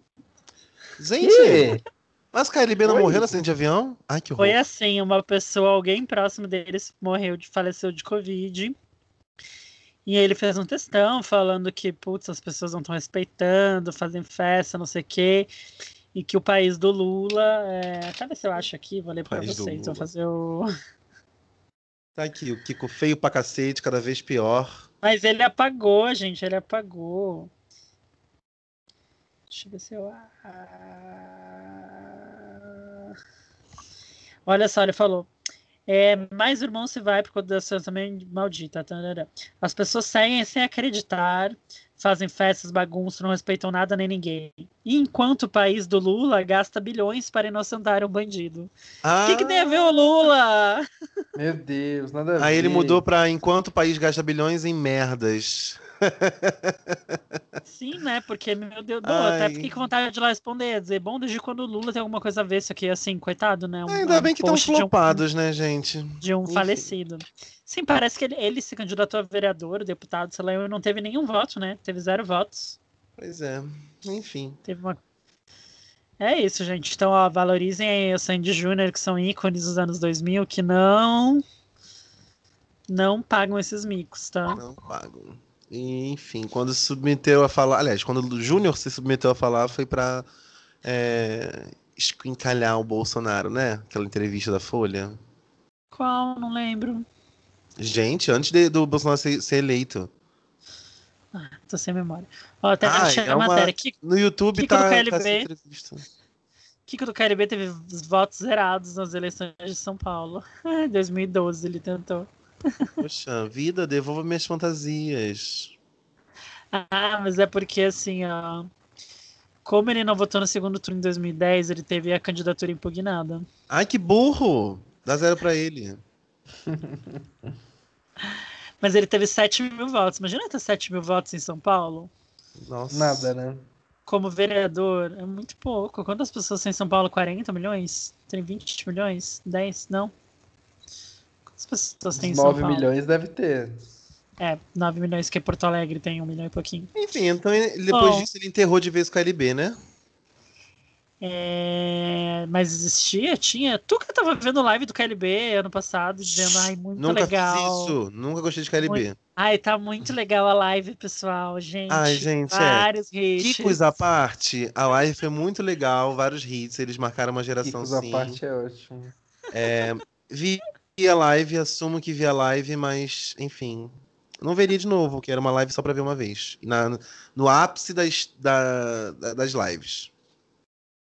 Gente, mas KLB não Oi? morreu no acidente de avião? Ai, que horror. Foi assim, uma pessoa, alguém próximo deles morreu, de, faleceu de Covid. E ele fez um textão falando que, putz, as pessoas não estão respeitando, fazem festa, não sei o quê. E que o país do Lula. É... Até ver se eu acho aqui, vou ler do vocês. Vou fazer o. Tá aqui, o Kiko feio pra cacete, cada vez pior. Mas ele apagou, gente, ele apagou. Deixa eu ver se eu. Ah. Olha só, ele falou. É, mais o irmão se vai por conta da situação também maldita. tarará. As pessoas seguem sem acreditar, fazem festas, bagunçam, não respeitam nada nem ninguém. E enquanto o país do Lula gasta bilhões para inocentar um bandido. O Ah, que, que tem a ver o Lula? Meu Deus, nada a ver. Aí ele mudou pra enquanto o país gasta bilhões em merdas. Sim, né? Porque, meu Deus, não, eu até fiquei com vontade de lá responder, dizer, bom, desde quando o Lula tem alguma coisa a ver isso aqui, assim, coitado, né? Um, Ainda um bem que estão de um- flopados, né, gente? De um, Enfim. falecido. Sim, parece que ele, ele se candidatou a vereador, deputado, sei lá, e não teve nenhum voto, né? Teve zero votos. Pois é, enfim. Teve uma. É isso, gente. Então, ó, valorizem aí o Sandy Júnior, que são ícones dos anos 2000, que não. Não pagam esses micos, tá? Não pagam. E, enfim, quando se submeteu a falar. Aliás, quando o Júnior se submeteu a falar, foi pra é, esquincalhar o Bolsonaro, né? Aquela entrevista da Folha. Qual? Não lembro. Gente, antes de- do Bolsonaro ser, ser eleito. Ah, tô sem memória. Ó, até Ah, achei é a matéria. Que, No YouTube Kiko do tá, tá KLB. entrevista. Kiko do KLB teve os votos zerados nas eleições de São Paulo. [laughs] Em 2012 ele tentou. Poxa, vida, devolva minhas fantasias. Ah, mas é porque assim, ó. Como ele não votou no segundo turno em 2010, ele teve a candidatura impugnada. Ai, que burro! Dá zero pra ele. Mas ele teve 7 mil votos. Imagina ter 7 mil votos em São Paulo? Nossa. Nada, né? Como vereador, é muito pouco. Quantas pessoas tem em São Paulo? 40 milhões? Tem 20 milhões? 10? Não? Quantas pessoas São 9 Paulo? milhões deve ter. É, 9 milhões, que Porto Alegre tem 1 milhão e pouquinho. Enfim, então ele- depois Bom. disso ele enterrou de vez o KLB, né? É, mas existia, tinha. Tu que tava vendo live do KLB ano passado, dizendo, ai, muito Nunca legal. fiz isso. Nunca gostei de KLB. Ai, tá muito legal a live, pessoal, gente. Ai, gente, é. Vários hits. Kikos à parte, a live foi muito legal, vários hits, eles marcaram uma geração Kikos à sim. parte é ótimo. É, vi a live, assumo que vi a live, mas, enfim. Não veria de novo, que era uma live só pra ver uma vez. Na, no ápice das, da- da- das lives.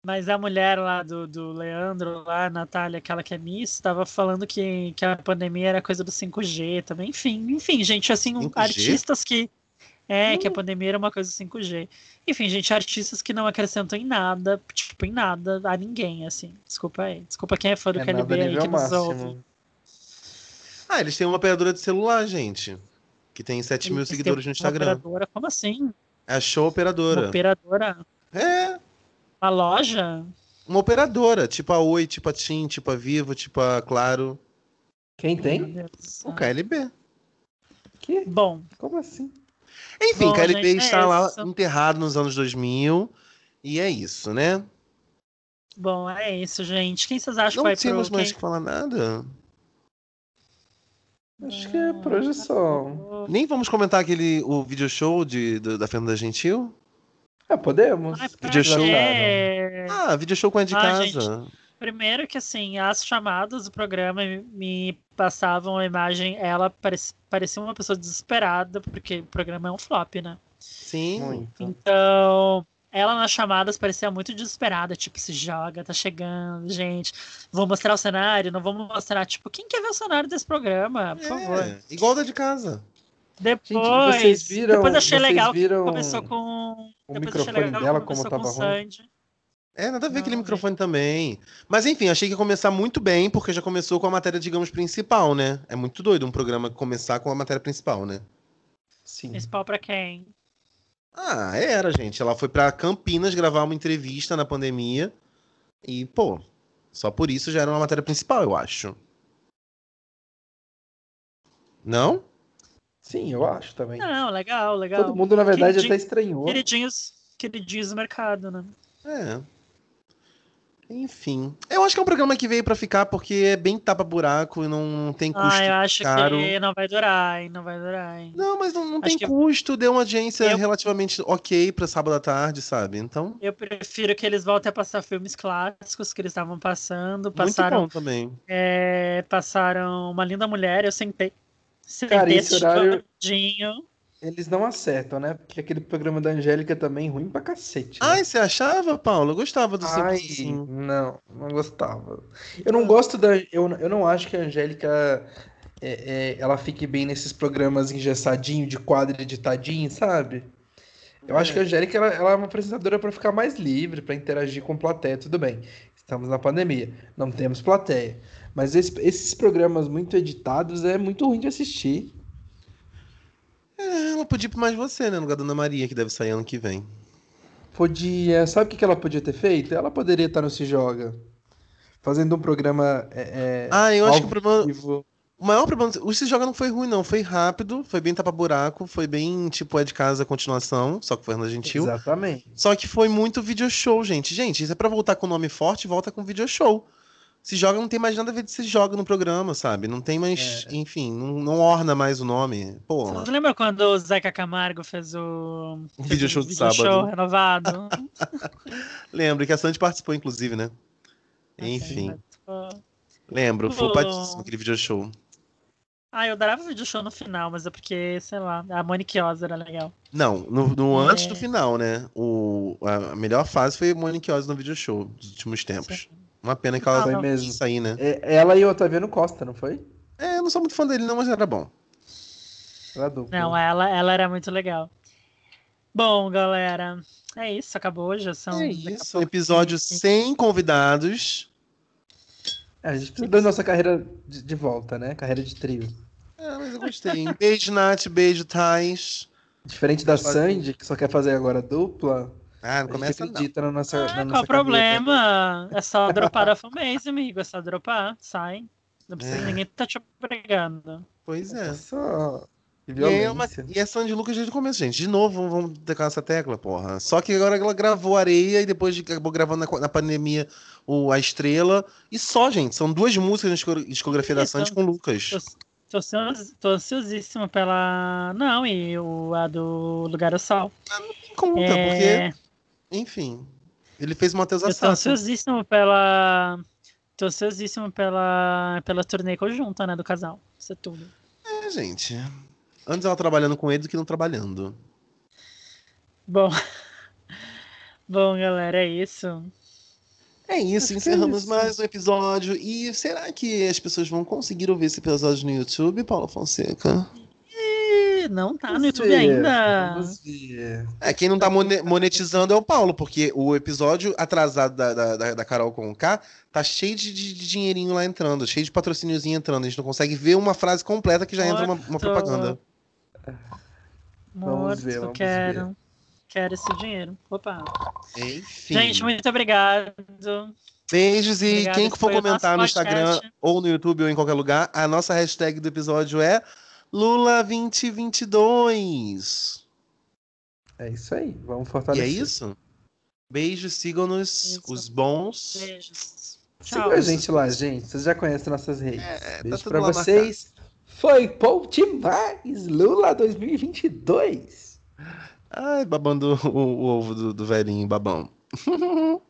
Mas a mulher lá do, do Leandro, lá, a Natália, aquela que é Miss, estava falando que, que a pandemia era coisa do 5G também. Enfim, enfim, gente, assim, um- 5G? artistas que. É, que a pandemia era uma coisa do 5G. Enfim, gente, artistas que não acrescentam em nada, tipo, em nada a ninguém, assim. Desculpa aí. Desculpa quem é fã do É KLB aí que nos ouve. Ah, eles têm uma operadora de celular, gente. Que tem 7 mil Eles têm seguidores no uma Instagram. Operadora, como assim? É a show Uma operadora. operadora? É, Uma loja? uma operadora. Tipo a Oi, tipo a TIM, tipo a Vivo, tipo a Claro. Quem tem? O KLB. Que? Bom, Como assim? Enfim, Bom, KLB gente, é está lá isso. enterrado nos anos 2000. E é isso, né? bom, é isso, gente. Quem vocês acham que Não vai temos pro. mais Quem... que falar nada. Acho que é por hoje só. Nem vamos comentar aquele o video show de, do- da Fernanda Gentil. Ah, podemos? Que Video show. acharam? Ah, video show com a de Ah, casa. Primeiro que assim, as chamadas do programa me- passavam a imagem, ela parec- parecia uma pessoa desesperada, porque o programa é um flop, né? Sim. Muito. Então, ela nas chamadas parecia muito desesperada, tipo, se joga, tá chegando, gente. Vou mostrar o cenário, não vamos mostrar, tipo, quem quer ver o cenário desse programa, por favor. É, igual da de casa. Depois, vocês viram- depois achei vocês legal que viram começou com. o depois achei microfone dela, como com tava ruim? Sandy. É, nada a ver aquele Não, microfone também. Mas enfim, achei que ia começar muito bem, porque já começou com a matéria, digamos, principal, né? É muito doido um programa começar com a matéria principal, né? Sim. Principal pra quem? Ah, era, gente. Ela foi pra Campinas gravar uma entrevista na pandemia. E, pô, só por isso já era uma matéria principal, eu acho. Não? Sim, eu acho também. Não, legal, legal. Todo mundo, na verdade, Queridinho- até estranhou. Queridinhos, queridinhos do mercado, né? É. Enfim. Eu acho que é um programa que veio pra ficar porque é bem tapa-buraco e não tem custo Ah, eu acho caro. que não vai durar, hein? Não vai durar, hein? Não, mas não, não tem custo, deu uma audiência Eu- relativamente ok pra sábado à tarde, sabe? Então, Eu prefiro que eles voltem a passar filmes clássicos que eles estavam passando. muito Passaram, bom também. é, passaram Uma Linda Mulher, eu sentei. Sentei Cara, esse horário- todinho. Eles não acertam, né? Porque aquele programa da Angélica também é ruim pra cacete. né? Ai, você achava, Paulo? Eu gostava do Ai, assim. não, não gostava. Eu não gosto da. Eu, eu não acho que a Angélica é, é, ela fique bem nesses programas engessadinho, de quadro editadinho, sabe? Eu acho que a Angélica ela, ela é uma apresentadora para ficar mais livre, para interagir com plateia, tudo bem. Estamos na pandemia, não temos plateia. Mas esse- esses programas muito editados é muito ruim de assistir. É, ela podia ir pra mais você, né? No lugar da Ana Maria, que deve sair ano que vem. Podia. Sabe o que ela podia ter feito? Ela poderia estar no Se Joga. Fazendo um programa. É, é, Ah, eu acho que o problema. vivo. O maior problema. O Se Joga não foi ruim, não. Foi rápido, foi bem tapa-buraco, foi bem tipo é de casa a continuação, só que foi Fernanda Gentil. Exatamente. Só que foi muito video show, gente. Gente, isso é pra voltar com nome forte, volta com video show. Se joga, não tem mais nada a ver de se joga no programa, sabe? Não tem mais. É. Enfim, não, não orna mais o nome. Pô. Vocês lembram quando o Zeca Camargo fez o O fez video o show de video sábado. show renovado? [laughs] Lembro que a Sandy participou, inclusive, né? Enfim. Lembro, foi Pô. padíssimo aquele video show. Ah, eu adorava o video show no final, mas é porque, sei lá, a Monique Oz era legal. Não, no, no É. antes do final, né? O, a melhor fase foi Monique Oz no video show dos últimos tempos. Uma pena que ela Ah, Foi não. mesmo. aí, né? É, ela e o Otaviano Costa, não foi? É, eu não sou muito fã dele, não, mas era bom. Era dupla. Não, ela, ela era muito legal. Bom, galera, é isso, acabou, já são. É isso, um pouco episódio 15. sem convidados. É, a gente precisa da nossa carreira de, de volta, né? Carreira de trio. É, mas eu gostei. Beijo, Nath, beijo, Thais. Diferente da. Sandy, que só quer fazer agora dupla, Ah, não a gente começa não. acredita na nossa, Ah, na qual nossa o problema? É só dropar a fanbase, amigo. É só dropar, sai. Não precisa, É. ninguém tá te obrigando. Pois carreira. é. Só E é, uma, e é Sandy Lucas desde o começo, gente. De novo, vamos tocar essa tecla, porra. Só que agora ela gravou Areia e depois de- acabou gravando na, na pandemia o A Estrela. E só, gente. São duas músicas na disco- discografia da. Sandy com o Lucas. Tô, tô, ansios- tô ansiosíssima pela. Não, e o, a do Lugar ao Sol. Conta, É, porque, enfim. Ele fez uma eu tô Sato. ansiosíssima pela. Tô ansiosíssimo pela, pela turnê conjunta, né, do casal. Isso é tudo. É, gente. Antes ela trabalhando com ele do que não trabalhando. Bom. [laughs] Bom, galera, é isso. É isso, Acho é encerramos isso. mais um episódio. E será que as pessoas vão conseguir ouvir esse episódio no YouTube, Paulo Fonseca? Não tá no Vamos YouTube ver, ainda. Vamos ver. É, quem não tá mone- monetizando é o Paulo, porque o episódio atrasado da, da, da, da Carol com o K tá cheio de, de- de dinheirinho lá entrando, cheio de patrocíniozinho entrando. A gente não consegue ver uma frase completa que já entra uma, uma Morto. propaganda. Vamos Morto, ver, vamos quero. ver. Quero esse dinheiro. Opa. Enfim. Gente, muito obrigado. Beijos e Obrigada, quem for comentar no Instagram podcast. ou no YouTube ou em qualquer lugar, a nossa hashtag do episódio é Lula2022. É isso aí. Vamos E fortalecer. é isso? Beijos, sigam-nos, os bons. Beijos. Siga Tchau. a gente lá, gente. Vocês já conhecem nossas redes. É, Beijo tá pra vocês. Foi bom demais. Lula 2022. Ai, babando o, o ovo do, do velhinho babão. [laughs]